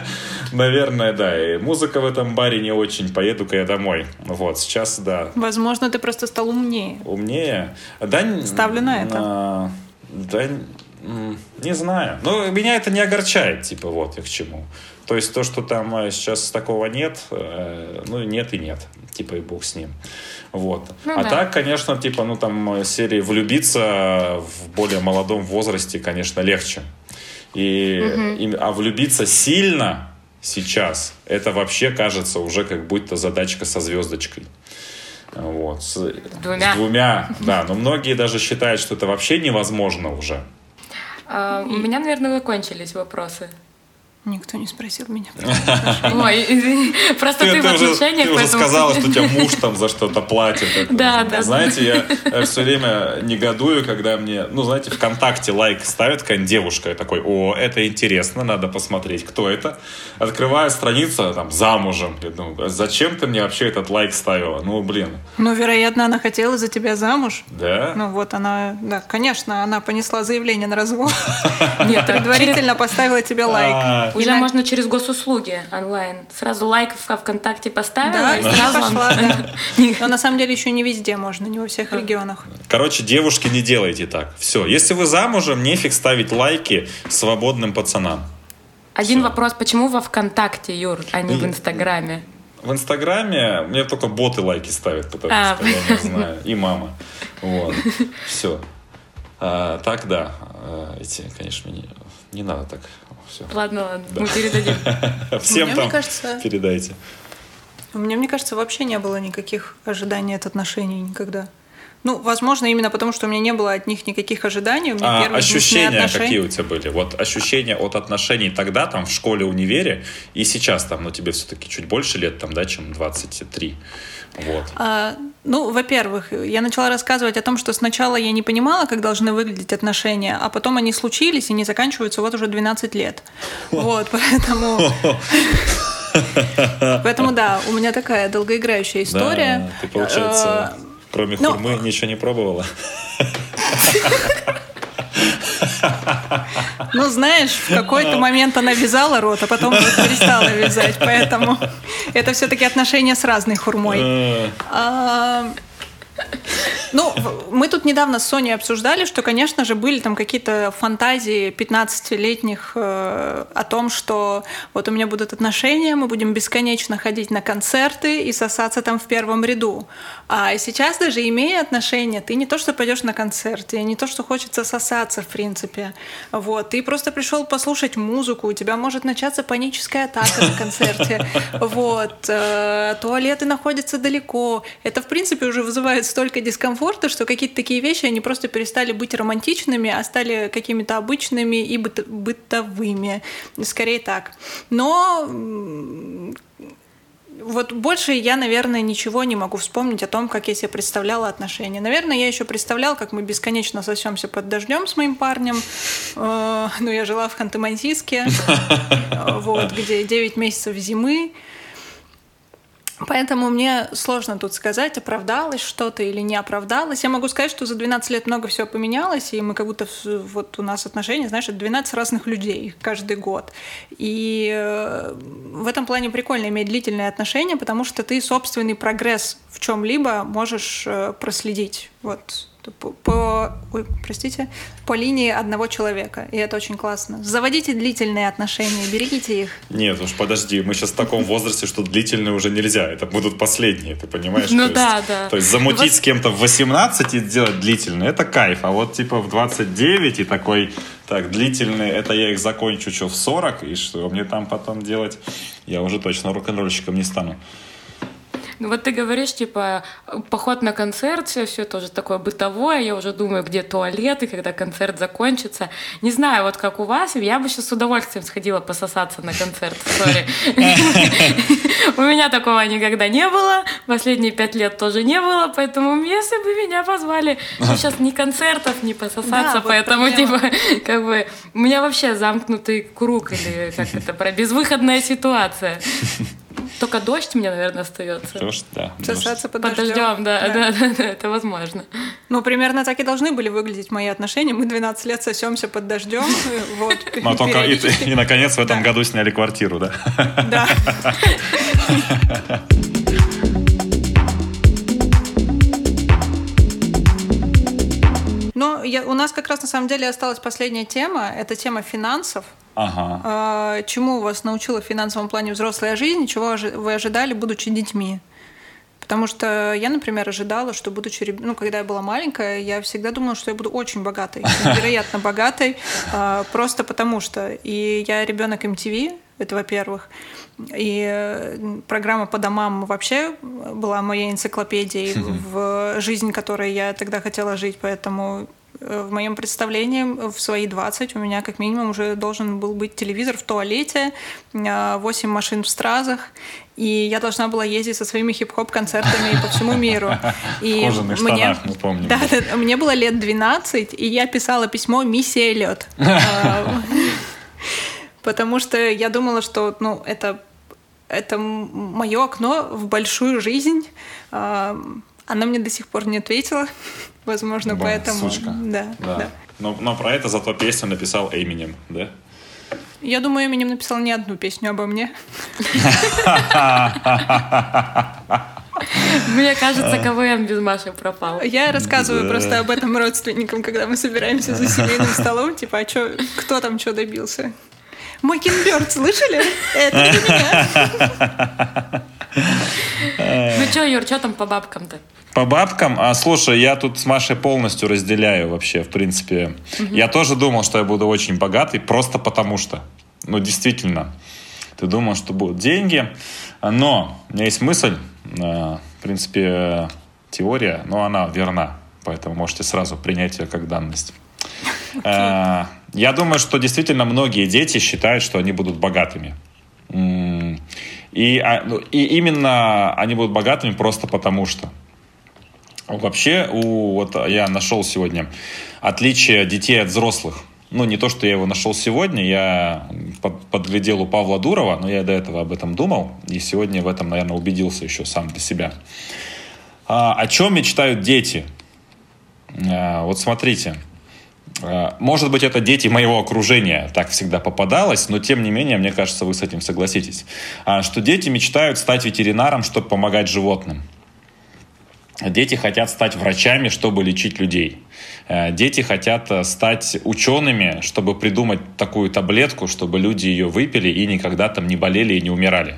наверное, да, и музыка в этом баре не очень, поеду-ка я домой. Вот, сейчас, да. Возможно, ты просто стал умнее. Умнее? Да, Ставлю на это. А, да, не знаю. Но меня это не огорчает, типа, вот я к чему. То есть то, что там э, сейчас такого нет, э, ну, нет и нет. Типа, и бог с ним. Вот. Ну, а да. так, конечно, типа, ну, там, э, серии влюбиться в более молодом возрасте, конечно, легче. И, угу. и, а влюбиться сильно сейчас, это вообще кажется уже как будто задачка со звездочкой. Вот. С, двумя. С двумя, да. Но многие даже считают, что это вообще невозможно уже. А, у меня, наверное, закончились вопросы. Никто не спросил меня. Ой, извини. Просто ты, ты, в отношениях. Ты уже сказала, что у тебя муж там за что-то платит. Да, да. Знаете, я все время негодую, когда мне, ну, знаете, ВКонтакте лайк ставит какая-нибудь девушка, я такой, о, это интересно, надо посмотреть, кто это. Открываю страницу, там, замужем. Я думаю, зачем ты мне вообще этот лайк ставила? Ну, блин. Ну, вероятно, она хотела за тебя замуж. Да? Ну, вот она, да, конечно, она понесла заявление на развод. Нет, предварительно поставила тебе лайк. Уже на... можно через госуслуги онлайн. Сразу лайк в ВКонтакте поставила да, и сразу... Пошла, да. Но на самом деле еще не везде можно, не во всех регионах. Короче, девушки, не делайте так. Все. Если вы замужем, нефиг ставить лайки свободным пацанам. Один Все. вопрос. Почему во ВКонтакте, Юр, а не и... в Инстаграме? В Инстаграме мне только боты лайки ставят, потому а, что я не знаю. И мама. Вот. Все. А, так, да. А, эти, конечно, не, не надо так все. Ладно, ладно, да. мы передадим. Всем там кажется, передайте. У меня, мне кажется, вообще не было никаких ожиданий от отношений никогда. Ну, возможно, именно потому, что у меня не было от них никаких ожиданий. У меня а ощущения какие у тебя были? Вот ощущения от отношений тогда, там, в школе, универе, и сейчас, там, ну, тебе все-таки чуть больше лет, там, да, чем 23. Вот. А, ну, во-первых, я начала рассказывать о том, что сначала я не понимала, как должны выглядеть отношения, а потом они случились и не заканчиваются вот уже 12 лет. Вот, поэтому... Поэтому да, у меня такая долгоиграющая история. Да, ты, получается, э, кроме Но... хурмы ничего не пробовала? Ну, знаешь, в какой-то момент она вязала рот, а потом перестала вязать, поэтому это все-таки отношения с разной хурмой. Ну, мы тут недавно с Соней обсуждали, что, конечно же, были там какие-то фантазии 15-летних э, о том, что вот у меня будут отношения, мы будем бесконечно ходить на концерты и сосаться там в первом ряду. А сейчас даже имея отношения, ты не то, что пойдешь на концерт, и не то, что хочется сосаться, в принципе. Вот, ты просто пришел послушать музыку, у тебя может начаться паническая атака на концерте. Вот, э, туалеты находятся далеко. Это, в принципе, уже вызывает столько дискомфорта, что какие-то такие вещи, они просто перестали быть романтичными, а стали какими-то обычными и бытовыми. Скорее так. Но вот больше я, наверное, ничего не могу вспомнить о том, как я себе представляла отношения. Наверное, я еще представлял, как мы бесконечно сосемся под дождем с моим парнем. Э, ну, я жила в Ханты-Мансийске, вот, где 9 месяцев зимы. Поэтому мне сложно тут сказать, оправдалось что-то или не оправдалось. Я могу сказать, что за 12 лет много всего поменялось, и мы как будто вот у нас отношения, знаешь, это 12 разных людей каждый год. И э, в этом плане прикольно иметь длительные отношения, потому что ты собственный прогресс в чем-либо можешь э, проследить. Вот по, по, ой, простите, по линии одного человека. И это очень классно. Заводите длительные отношения, берегите их. Нет, уж подожди, мы сейчас в таком возрасте, что длительные уже нельзя. Это будут последние, ты понимаешь? Ну да, да. То есть замутить с кем-то в 18 и сделать длительные, это кайф. А вот типа в 29 и такой, так, длительные, это я их закончу что в 40, и что мне там потом делать? Я уже точно рок-н-ролльщиком не стану. Ну вот ты говоришь, типа, поход на концерт, все, все тоже такое бытовое, я уже думаю, где туалеты, когда концерт закончится. Не знаю, вот как у вас, я бы сейчас с удовольствием сходила пососаться на концерт, сори. У меня такого никогда не было, последние пять лет тоже не было, поэтому если бы меня позвали, сейчас ни концертов, ни пососаться, поэтому, типа, как бы, у меня вообще замкнутый круг, или как это, про безвыходная ситуация. Только дождь мне, наверное, остается. Дождь, да. Сосаться под, под дождем. да, да. Да, это возможно. Ну, примерно так и должны были выглядеть мои отношения. Мы 12 лет сосемся под дождем. Вот, Но ну, только и, и, наконец, в этом да. году сняли квартиру, да? Да. Но я, у нас как раз на самом деле осталась последняя тема. Это тема финансов. Ага. А, чему вас научила в финансовом плане взрослая жизнь, чего вы ожидали, будучи детьми? Потому что я, например, ожидала, что будучи, ну, когда я была маленькая, я всегда думала, что я буду очень богатой, невероятно богатой, а, просто потому что. И я ребенок MTV, это во-первых. И программа по домам вообще была моей энциклопедией в жизнь, которой я тогда хотела жить, поэтому в моем представлении в свои 20 у меня как минимум уже должен был быть телевизор в туалете, 8 а, машин в стразах, и я должна была ездить со своими хип-хоп концертами по всему миру. И кожаных мне, штанах, мы помним. Да, да, мне было лет 12, и я писала письмо «Миссия лед». А, потому что я думала, что ну, это, это мое окно в большую жизнь. А, она мне до сих пор не ответила. Возможно, Бом, поэтому... Сучка. Да, да. да. Но, но про это зато песню написал Эминем, да? Я думаю, Эминем написал не одну песню обо мне. Мне кажется, КВН без Маши пропал. Я рассказываю просто об этом родственникам, когда мы собираемся за семейным столом, типа, а чё, кто там что добился? Мокинберд, слышали? Это не меня. Ну что, Юр, что там по бабкам-то? По бабкам? А, слушай, я тут с Машей полностью разделяю вообще, в принципе. Угу. Я тоже думал, что я буду очень богатый, просто потому что. Ну, действительно. Ты думал, что будут деньги. Но у меня есть мысль, а, в принципе, теория, но она верна. поэтому можете сразу принять ее как данность. Okay. Я думаю, что действительно многие дети считают, что они будут богатыми. И, а, ну, и именно они будут богатыми просто потому что. Вообще, у, вот я нашел сегодня отличие детей от взрослых. Ну, не то, что я его нашел сегодня, я под, подглядел у Павла Дурова, но я до этого об этом думал, и сегодня в этом, наверное, убедился еще сам для себя. А, о чем мечтают дети? А, вот смотрите, может быть, это дети моего окружения, так всегда попадалось, но тем не менее, мне кажется, вы с этим согласитесь, а, что дети мечтают стать ветеринаром, чтобы помогать животным. Дети хотят стать врачами, чтобы лечить людей. А, дети хотят э, стать учеными, чтобы придумать такую таблетку, чтобы люди ее выпили и никогда там не болели и не умирали.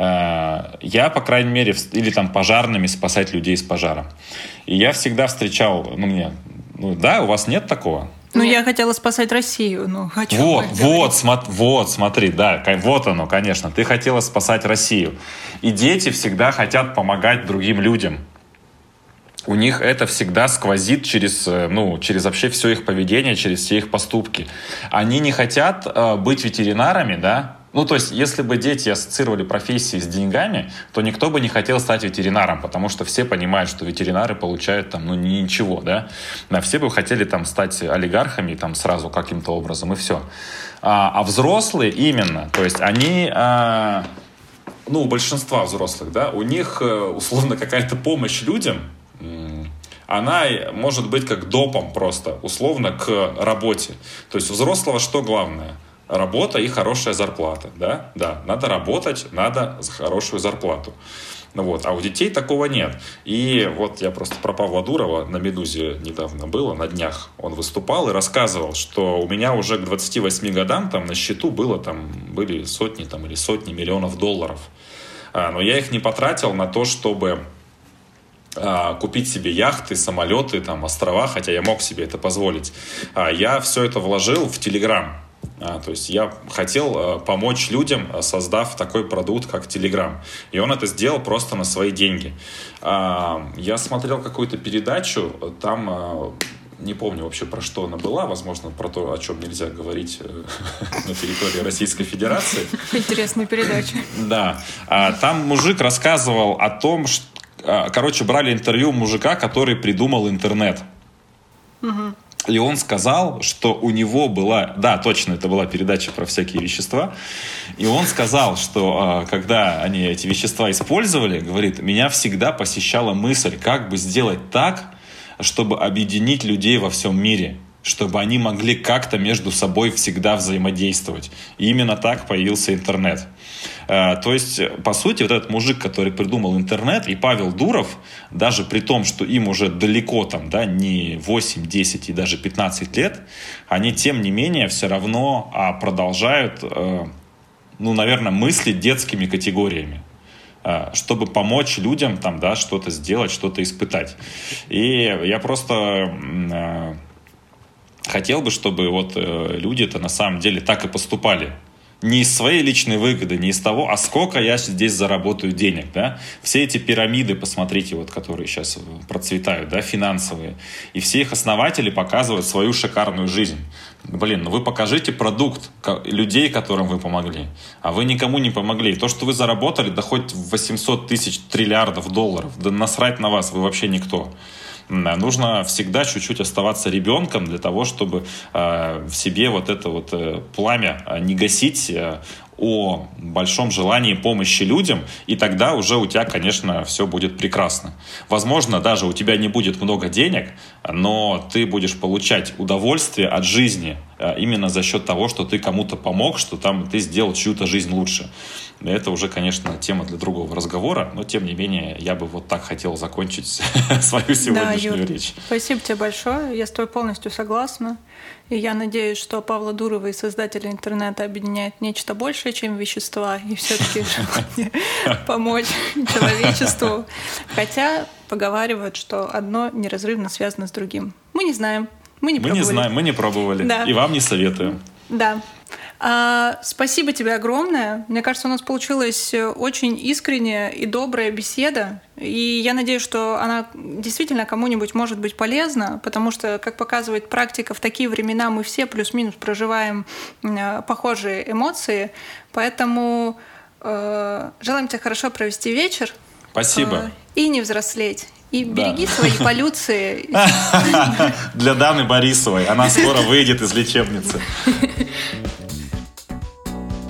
Я, по крайней мере, или там пожарными спасать людей из пожара. И я всегда встречал, ну, мне ну да, у вас нет такого? Ну, я хотела спасать Россию, ну, хочу. Вот, вот, смо- вот, смотри, да, вот оно, конечно. Ты хотела спасать Россию. И дети всегда хотят помогать другим людям. У них это всегда сквозит через, э, ну, через вообще все их поведение, через все их поступки. Они не хотят э, быть ветеринарами, да, ну, то есть, если бы дети ассоциировали профессии с деньгами, то никто бы не хотел стать ветеринаром, потому что все понимают, что ветеринары получают там, ну, ничего, да. Да, все бы хотели там стать олигархами там сразу каким-то образом, и все. А, а взрослые именно, то есть они... А, ну, у большинства взрослых, да, у них э, условно какая-то помощь людям, она может быть как допом просто, условно, к работе. То есть взрослого что главное – работа и хорошая зарплата, да, да, надо работать, надо за хорошую зарплату. Ну вот, а у детей такого нет. И вот я просто про Павла Дурова на «Медузе» недавно было, на днях он выступал и рассказывал, что у меня уже к 28 годам там на счету было там, были сотни там или сотни миллионов долларов. А, но я их не потратил на то, чтобы а, купить себе яхты, самолеты, там, острова, хотя я мог себе это позволить. А, я все это вложил в Телеграм. А, то есть я хотел а, помочь людям, а, создав такой продукт, как Telegram. И он это сделал просто на свои деньги. А, я смотрел какую-то передачу, там а, не помню вообще про что она была, возможно, про то, о чем нельзя говорить э, на территории Российской Федерации. Интересная передача. Да. А, там мужик рассказывал о том, что, короче, брали интервью мужика, который придумал интернет. Угу. И он сказал, что у него была, да, точно, это была передача про всякие вещества, и он сказал, что а, когда они эти вещества использовали, говорит, меня всегда посещала мысль, как бы сделать так, чтобы объединить людей во всем мире чтобы они могли как-то между собой всегда взаимодействовать. И именно так появился интернет. Э, то есть, по сути, вот этот мужик, который придумал интернет, и Павел Дуров, даже при том, что им уже далеко там, да, не 8, 10 и даже 15 лет, они, тем не менее, все равно а, продолжают, э, ну, наверное, мыслить детскими категориями э, чтобы помочь людям там, да, что-то сделать, что-то испытать. И я просто хотел бы, чтобы вот люди-то на самом деле так и поступали не из своей личной выгоды, не из того, а сколько я здесь заработаю денег, да. Все эти пирамиды, посмотрите, вот, которые сейчас процветают, да, финансовые, и все их основатели показывают свою шикарную жизнь. Блин, ну вы покажите продукт людей, которым вы помогли, а вы никому не помогли. То, что вы заработали, да хоть 800 тысяч триллиардов долларов, да насрать на вас, вы вообще никто. Нужно всегда чуть-чуть оставаться ребенком для того, чтобы э, в себе вот это вот э, пламя э, не гасить, о большом желании помощи людям, и тогда уже у тебя, конечно, все будет прекрасно. Возможно, даже у тебя не будет много денег, но ты будешь получать удовольствие от жизни именно за счет того, что ты кому-то помог, что там ты сделал чью-то жизнь лучше. Это уже, конечно, тема для другого разговора, но тем не менее я бы вот так хотел закончить свою сегодняшнюю да, Юр, речь. Спасибо тебе большое, я с тобой полностью согласна. И я надеюсь, что Павла Дурова и создателя интернета объединяет нечто большее, чем вещества, и все-таки помочь человечеству. Хотя поговаривают, что одно неразрывно связано с другим. Мы не знаем, мы не пробовали. Мы не знаем, мы не пробовали. Да. И вам не советуем. Да. А, спасибо тебе огромное. Мне кажется, у нас получилась очень искренняя и добрая беседа. И я надеюсь, что она действительно кому-нибудь может быть полезна, потому что, как показывает практика, в такие времена мы все плюс-минус проживаем похожие эмоции. Поэтому э, желаем тебе хорошо провести вечер. Спасибо. Э, и не взрослеть. И береги да. свои полюции. Для Даны Борисовой. Она скоро выйдет из лечебницы.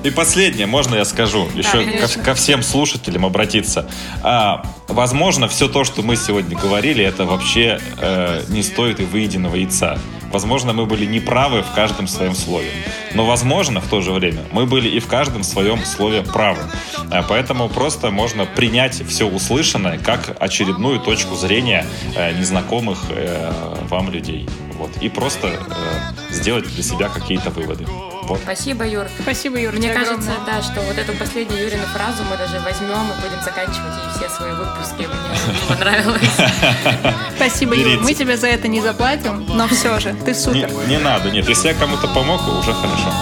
И последнее, можно я скажу, еще да, ко, ко всем слушателям обратиться. А, возможно, все то, что мы сегодня говорили, это вообще э, не стоит и выеденного яйца. Возможно, мы были неправы в каждом своем слове. Но, возможно, в то же время мы были и в каждом своем слове правы. А, поэтому просто можно принять все услышанное как очередную точку зрения э, незнакомых э, вам людей. Вот. И просто э, сделать для себя какие-то выводы. Вот. Спасибо, Юр. Спасибо, Юр. Мне кажется, огромное. да, что вот эту последнюю Юрину фразу мы даже возьмем и будем заканчивать ей все свои выпуски. Мне понравилось. Спасибо, Юр. Мы тебе за это не заплатим, но все же, ты супер. Не, не надо, нет. Если я кому-то помог, уже хорошо.